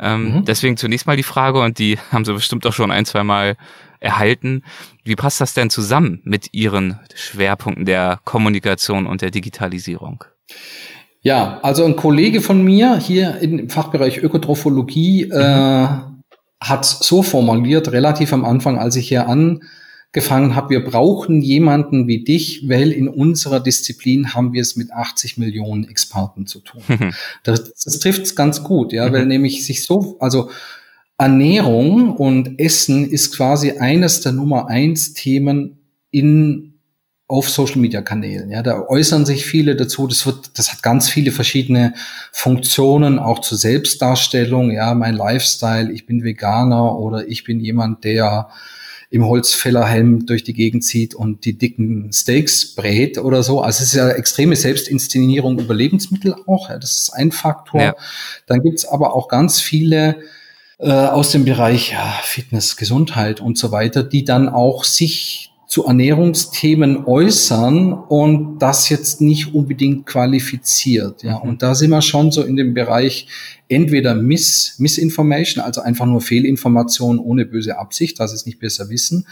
Ähm, mhm. Deswegen zunächst mal die Frage, und die haben Sie bestimmt auch schon ein, zwei Mal erhalten. Wie passt das denn zusammen mit Ihren Schwerpunkten der Kommunikation und der Digitalisierung? Ja, also ein Kollege von mir hier im Fachbereich Ökotrophologie mhm. äh, hat so formuliert, relativ am Anfang, als ich hier an gefangen habe, wir brauchen jemanden wie dich, weil in unserer Disziplin haben wir es mit 80 Millionen Experten zu tun. Mhm. Das, das trifft es ganz gut, ja, mhm. weil nämlich sich so, also Ernährung und Essen ist quasi eines der Nummer eins Themen in auf Social Media Kanälen. Ja, da äußern sich viele dazu. Das wird, das hat ganz viele verschiedene Funktionen, auch zur Selbstdarstellung. Ja, mein Lifestyle, ich bin Veganer oder ich bin jemand, der im Holzfällerhelm durch die Gegend zieht und die dicken Steaks brät oder so. Also es ist ja extreme Selbstinszenierung über Lebensmittel auch. Ja, das ist ein Faktor. Ja. Dann gibt's aber auch ganz viele äh, aus dem Bereich ja, Fitness, Gesundheit und so weiter, die dann auch sich zu Ernährungsthemen äußern und das jetzt nicht unbedingt qualifiziert. Ja, mhm. und da sind wir schon so in dem Bereich entweder Miss, Misinformation, also einfach nur Fehlinformation ohne böse Absicht, dass es nicht besser wissen,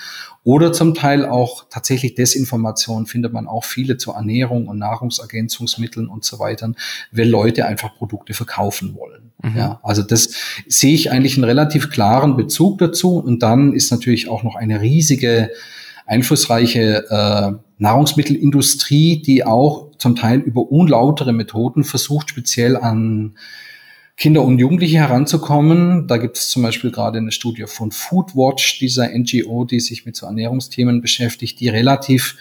oder zum Teil auch tatsächlich Desinformation findet man auch viele zur Ernährung und Nahrungsergänzungsmitteln und so weiter, weil Leute einfach Produkte verkaufen wollen. Mhm. Ja, also das sehe ich eigentlich einen relativ klaren Bezug dazu. Und dann ist natürlich auch noch eine riesige einflussreiche äh, Nahrungsmittelindustrie, die auch zum Teil über unlautere Methoden versucht, speziell an Kinder und Jugendliche heranzukommen. Da gibt es zum Beispiel gerade eine Studie von Foodwatch, dieser NGO, die sich mit so Ernährungsthemen beschäftigt, die relativ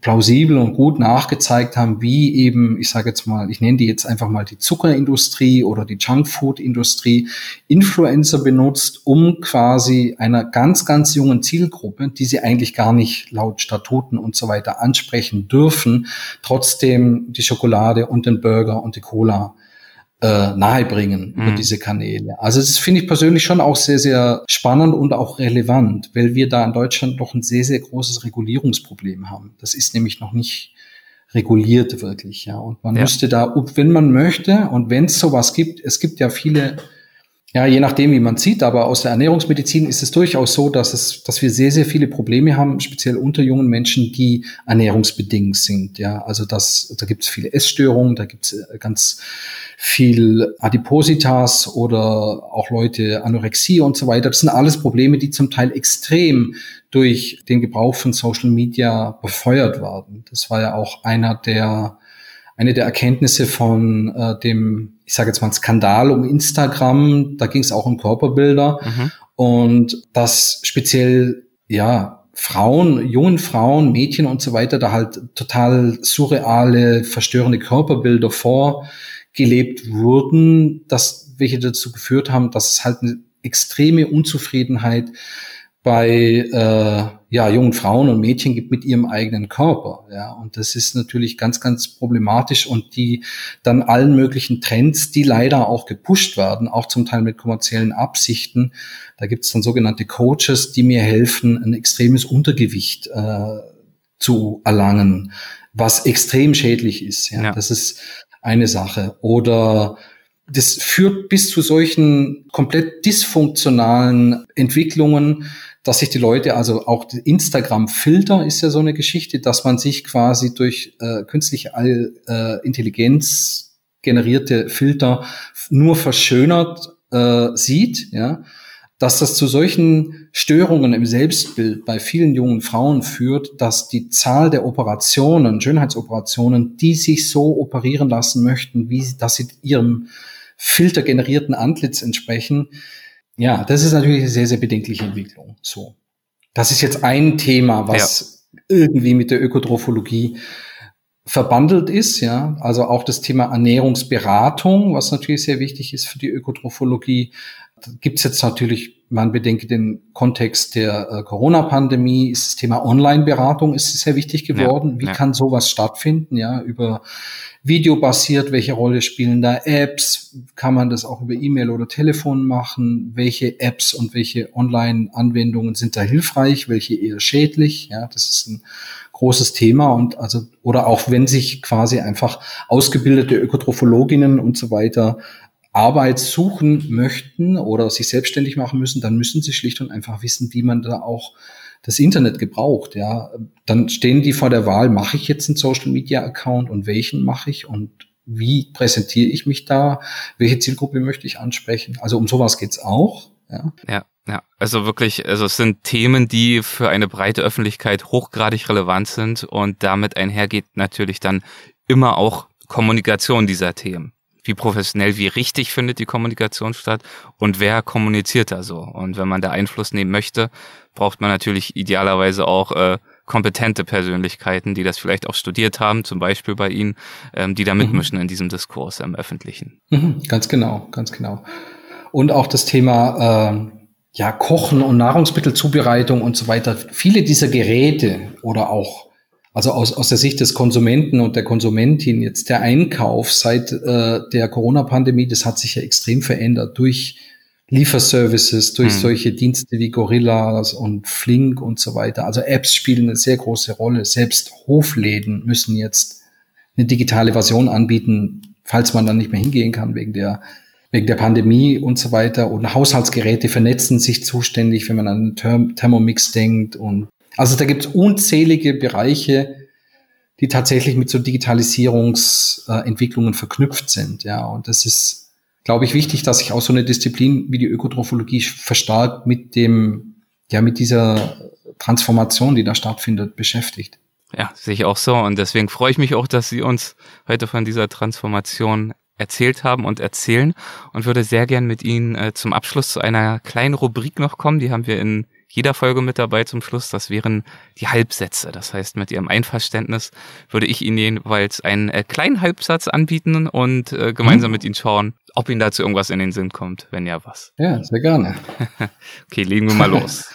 plausibel und gut nachgezeigt haben, wie eben, ich sage jetzt mal, ich nenne die jetzt einfach mal die Zuckerindustrie oder die Junkfood-Industrie, Influencer benutzt, um quasi einer ganz, ganz jungen Zielgruppe, die sie eigentlich gar nicht laut Statuten und so weiter ansprechen dürfen, trotzdem die Schokolade und den Burger und die Cola äh, nahebringen mhm. über diese Kanäle. Also das finde ich persönlich schon auch sehr, sehr spannend und auch relevant, weil wir da in Deutschland noch ein sehr, sehr großes Regulierungsproblem haben. Das ist nämlich noch nicht reguliert wirklich, ja. Und man ja. müsste da, wenn man möchte und wenn es sowas gibt, es gibt ja viele, ja, je nachdem, wie man sieht, aber aus der Ernährungsmedizin ist es durchaus so, dass es, dass wir sehr, sehr viele Probleme haben, speziell unter jungen Menschen, die ernährungsbedingt sind, ja. Also das, da gibt es viele Essstörungen, da gibt es äh, ganz viel Adipositas oder auch Leute Anorexie und so weiter. Das sind alles Probleme, die zum Teil extrem durch den Gebrauch von Social Media befeuert werden. Das war ja auch einer der eine der Erkenntnisse von äh, dem, ich sage jetzt mal, Skandal um Instagram. Da ging es auch um Körperbilder mhm. und das speziell ja Frauen, jungen Frauen, Mädchen und so weiter, da halt total surreale, verstörende Körperbilder vor gelebt wurden, dass welche dazu geführt haben, dass es halt eine extreme Unzufriedenheit bei äh, ja, jungen Frauen und Mädchen gibt mit ihrem eigenen Körper. Ja, und das ist natürlich ganz, ganz problematisch und die dann allen möglichen Trends, die leider auch gepusht werden, auch zum Teil mit kommerziellen Absichten. Da gibt es dann sogenannte Coaches, die mir helfen, ein extremes Untergewicht äh, zu erlangen, was extrem schädlich ist. Ja, ja. das ist eine Sache. Oder das führt bis zu solchen komplett dysfunktionalen Entwicklungen, dass sich die Leute, also auch Instagram-Filter ist ja so eine Geschichte, dass man sich quasi durch äh, künstliche äh, Intelligenz generierte Filter nur verschönert äh, sieht, ja dass das zu solchen Störungen im Selbstbild bei vielen jungen Frauen führt, dass die Zahl der Operationen, Schönheitsoperationen, die sich so operieren lassen möchten, wie dass sie ihrem filtergenerierten Antlitz entsprechen, ja, das ist natürlich eine sehr, sehr bedenkliche Entwicklung. So. Das ist jetzt ein Thema, was ja. irgendwie mit der Ökotrophologie verbandelt ist, ja. Also auch das Thema Ernährungsberatung, was natürlich sehr wichtig ist für die Ökotrophologie, gibt es jetzt natürlich, man bedenke den Kontext der äh, Corona-Pandemie, ist das Thema Online-Beratung ist sehr wichtig geworden. Ja, Wie ja. kann sowas stattfinden? Ja, über Video basiert, welche Rolle spielen da Apps? Kann man das auch über E-Mail oder Telefon machen? Welche Apps und welche Online-Anwendungen sind da hilfreich? Welche eher schädlich? Ja, das ist ein großes Thema und also oder auch wenn sich quasi einfach ausgebildete Ökotrophologinnen und so weiter Arbeit suchen möchten oder sich selbstständig machen müssen, dann müssen sie schlicht und einfach wissen, wie man da auch das Internet gebraucht. Ja, dann stehen die vor der Wahl: Mache ich jetzt einen Social Media Account und welchen mache ich und wie präsentiere ich mich da? Welche Zielgruppe möchte ich ansprechen? Also um sowas geht's auch. Ja. ja. Ja, also wirklich, also es sind Themen, die für eine breite Öffentlichkeit hochgradig relevant sind und damit einhergeht natürlich dann immer auch Kommunikation dieser Themen wie professionell, wie richtig findet die Kommunikation statt und wer kommuniziert da so. Und wenn man da Einfluss nehmen möchte, braucht man natürlich idealerweise auch äh, kompetente Persönlichkeiten, die das vielleicht auch studiert haben, zum Beispiel bei Ihnen, ähm, die da mhm. mitmischen mhm. in diesem Diskurs im Öffentlichen. Mhm, ganz genau, ganz genau. Und auch das Thema äh, ja, Kochen und Nahrungsmittelzubereitung und so weiter. Viele dieser Geräte oder auch also aus, aus der Sicht des Konsumenten und der Konsumentin jetzt der Einkauf seit äh, der Corona-Pandemie, das hat sich ja extrem verändert durch Lieferservices, durch hm. solche Dienste wie Gorillas und Flink und so weiter. Also Apps spielen eine sehr große Rolle. Selbst Hofläden müssen jetzt eine digitale Version anbieten, falls man dann nicht mehr hingehen kann wegen der wegen der Pandemie und so weiter. Und Haushaltsgeräte vernetzen sich zuständig, wenn man an Thermomix denkt. Und also da gibt es unzählige Bereiche, die tatsächlich mit so Digitalisierungsentwicklungen verknüpft sind. Ja, und das ist glaube ich, wichtig, dass sich auch so eine Disziplin wie die Ökotrophologie verstärkt mit dem, ja, mit dieser Transformation, die da stattfindet, beschäftigt. Ja, sehe ich auch so. Und deswegen freue ich mich auch, dass Sie uns heute von dieser Transformation erzählt haben und erzählen und würde sehr gern mit Ihnen äh, zum Abschluss zu einer kleinen Rubrik noch kommen. Die haben wir in jeder Folge mit dabei zum Schluss. Das wären die Halbsätze. Das heißt, mit Ihrem Einverständnis würde ich Ihnen jeweils einen äh, kleinen Halbsatz anbieten und äh, gemeinsam mhm. mit Ihnen schauen, ob Ihnen dazu irgendwas in den Sinn kommt. Wenn ja, was? Ja, sehr gerne. okay, legen wir mal los.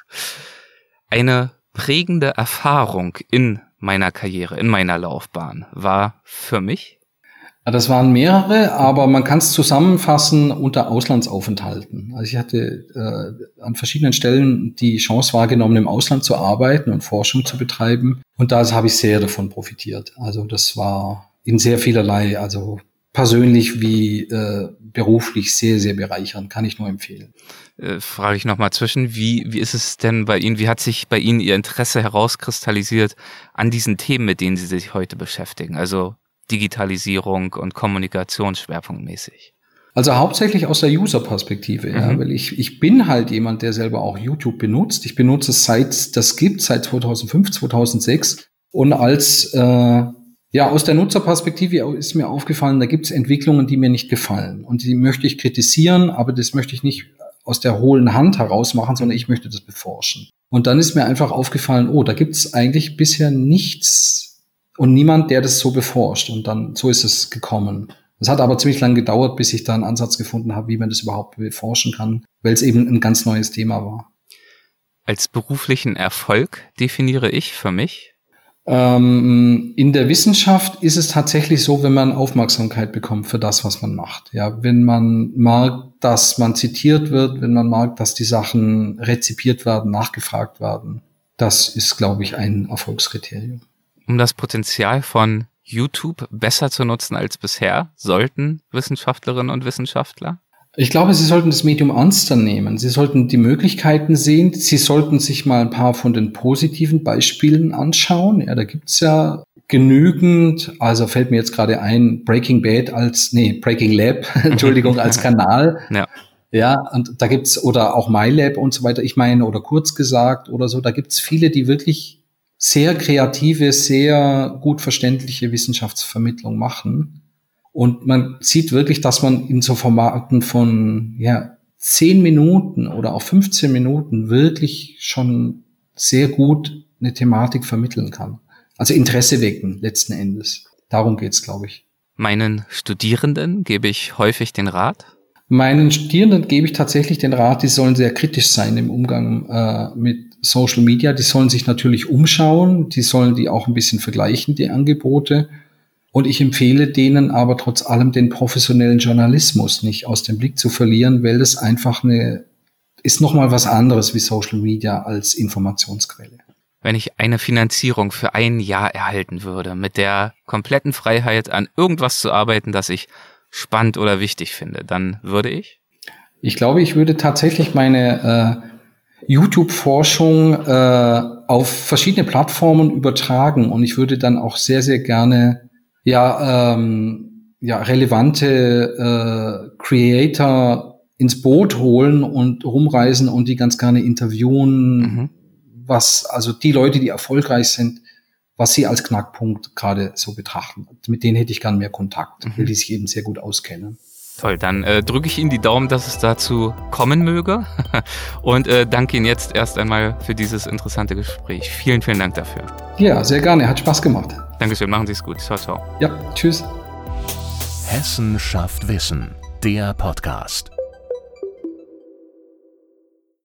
Eine prägende Erfahrung in meiner Karriere, in meiner Laufbahn war für mich das waren mehrere, aber man kann es zusammenfassen unter Auslandsaufenthalten. Also ich hatte äh, an verschiedenen Stellen die Chance wahrgenommen, im Ausland zu arbeiten und Forschung zu betreiben. Und da habe ich sehr davon profitiert. Also das war in sehr vielerlei, also persönlich wie äh, beruflich sehr, sehr bereichernd, kann ich nur empfehlen. Äh, frage ich nochmal zwischen, wie, wie ist es denn bei Ihnen, wie hat sich bei Ihnen Ihr Interesse herauskristallisiert an diesen Themen, mit denen Sie sich heute beschäftigen? Also Digitalisierung und Kommunikation schwerpunktmäßig? Also hauptsächlich aus der User-Perspektive, mhm. ja, weil ich, ich bin halt jemand, der selber auch YouTube benutzt. Ich benutze es seit das gibt, seit 2005, 2006. Und als äh, ja aus der Nutzerperspektive ist mir aufgefallen, da gibt es Entwicklungen, die mir nicht gefallen und die möchte ich kritisieren, aber das möchte ich nicht aus der hohlen Hand heraus machen, sondern ich möchte das beforschen. Und dann ist mir einfach aufgefallen, oh, da gibt es eigentlich bisher nichts und niemand, der das so beforscht. Und dann, so ist es gekommen. Es hat aber ziemlich lange gedauert, bis ich da einen Ansatz gefunden habe, wie man das überhaupt beforschen kann, weil es eben ein ganz neues Thema war. Als beruflichen Erfolg definiere ich für mich? Ähm, in der Wissenschaft ist es tatsächlich so, wenn man Aufmerksamkeit bekommt für das, was man macht. Ja, wenn man mag, dass man zitiert wird, wenn man mag, dass die Sachen rezipiert werden, nachgefragt werden. Das ist, glaube ich, ein Erfolgskriterium um das Potenzial von YouTube besser zu nutzen als bisher, sollten Wissenschaftlerinnen und Wissenschaftler? Ich glaube, Sie sollten das Medium ernster nehmen. Sie sollten die Möglichkeiten sehen. Sie sollten sich mal ein paar von den positiven Beispielen anschauen. Ja, da gibt's ja genügend. Also fällt mir jetzt gerade ein, Breaking Bad als, nee, Breaking Lab, Entschuldigung, als Kanal. Ja. Ja, und da gibt's, oder auch MyLab und so weiter, ich meine, oder kurz gesagt oder so, da gibt's viele, die wirklich sehr kreative, sehr gut verständliche Wissenschaftsvermittlung machen. Und man sieht wirklich, dass man in so Formaten von ja, 10 Minuten oder auch 15 Minuten wirklich schon sehr gut eine Thematik vermitteln kann. Also Interesse wecken letzten Endes. Darum geht's, glaube ich. Meinen Studierenden gebe ich häufig den Rat? Meinen Studierenden gebe ich tatsächlich den Rat, die sollen sehr kritisch sein im Umgang äh, mit Social Media, die sollen sich natürlich umschauen, die sollen die auch ein bisschen vergleichen, die Angebote. Und ich empfehle denen aber trotz allem den professionellen Journalismus nicht aus dem Blick zu verlieren, weil das einfach eine, ist nochmal was anderes wie Social Media als Informationsquelle. Wenn ich eine Finanzierung für ein Jahr erhalten würde, mit der kompletten Freiheit an irgendwas zu arbeiten, das ich spannend oder wichtig finde, dann würde ich? Ich glaube, ich würde tatsächlich meine äh, YouTube-Forschung äh, auf verschiedene Plattformen übertragen und ich würde dann auch sehr, sehr gerne ja, ähm, ja relevante äh, Creator ins Boot holen und rumreisen und die ganz gerne interviewen, mhm. was also die Leute, die erfolgreich sind, was sie als Knackpunkt gerade so betrachten. Mit denen hätte ich gern mehr Kontakt, mhm. weil die sich eben sehr gut auskennen. Toll, dann äh, drücke ich Ihnen die Daumen, dass es dazu kommen möge und äh, danke Ihnen jetzt erst einmal für dieses interessante Gespräch. Vielen, vielen Dank dafür. Ja, sehr gerne, hat Spaß gemacht. Dankeschön, machen Sie es gut. Ciao, ciao. Ja, tschüss. Hessen schafft Wissen, der Podcast.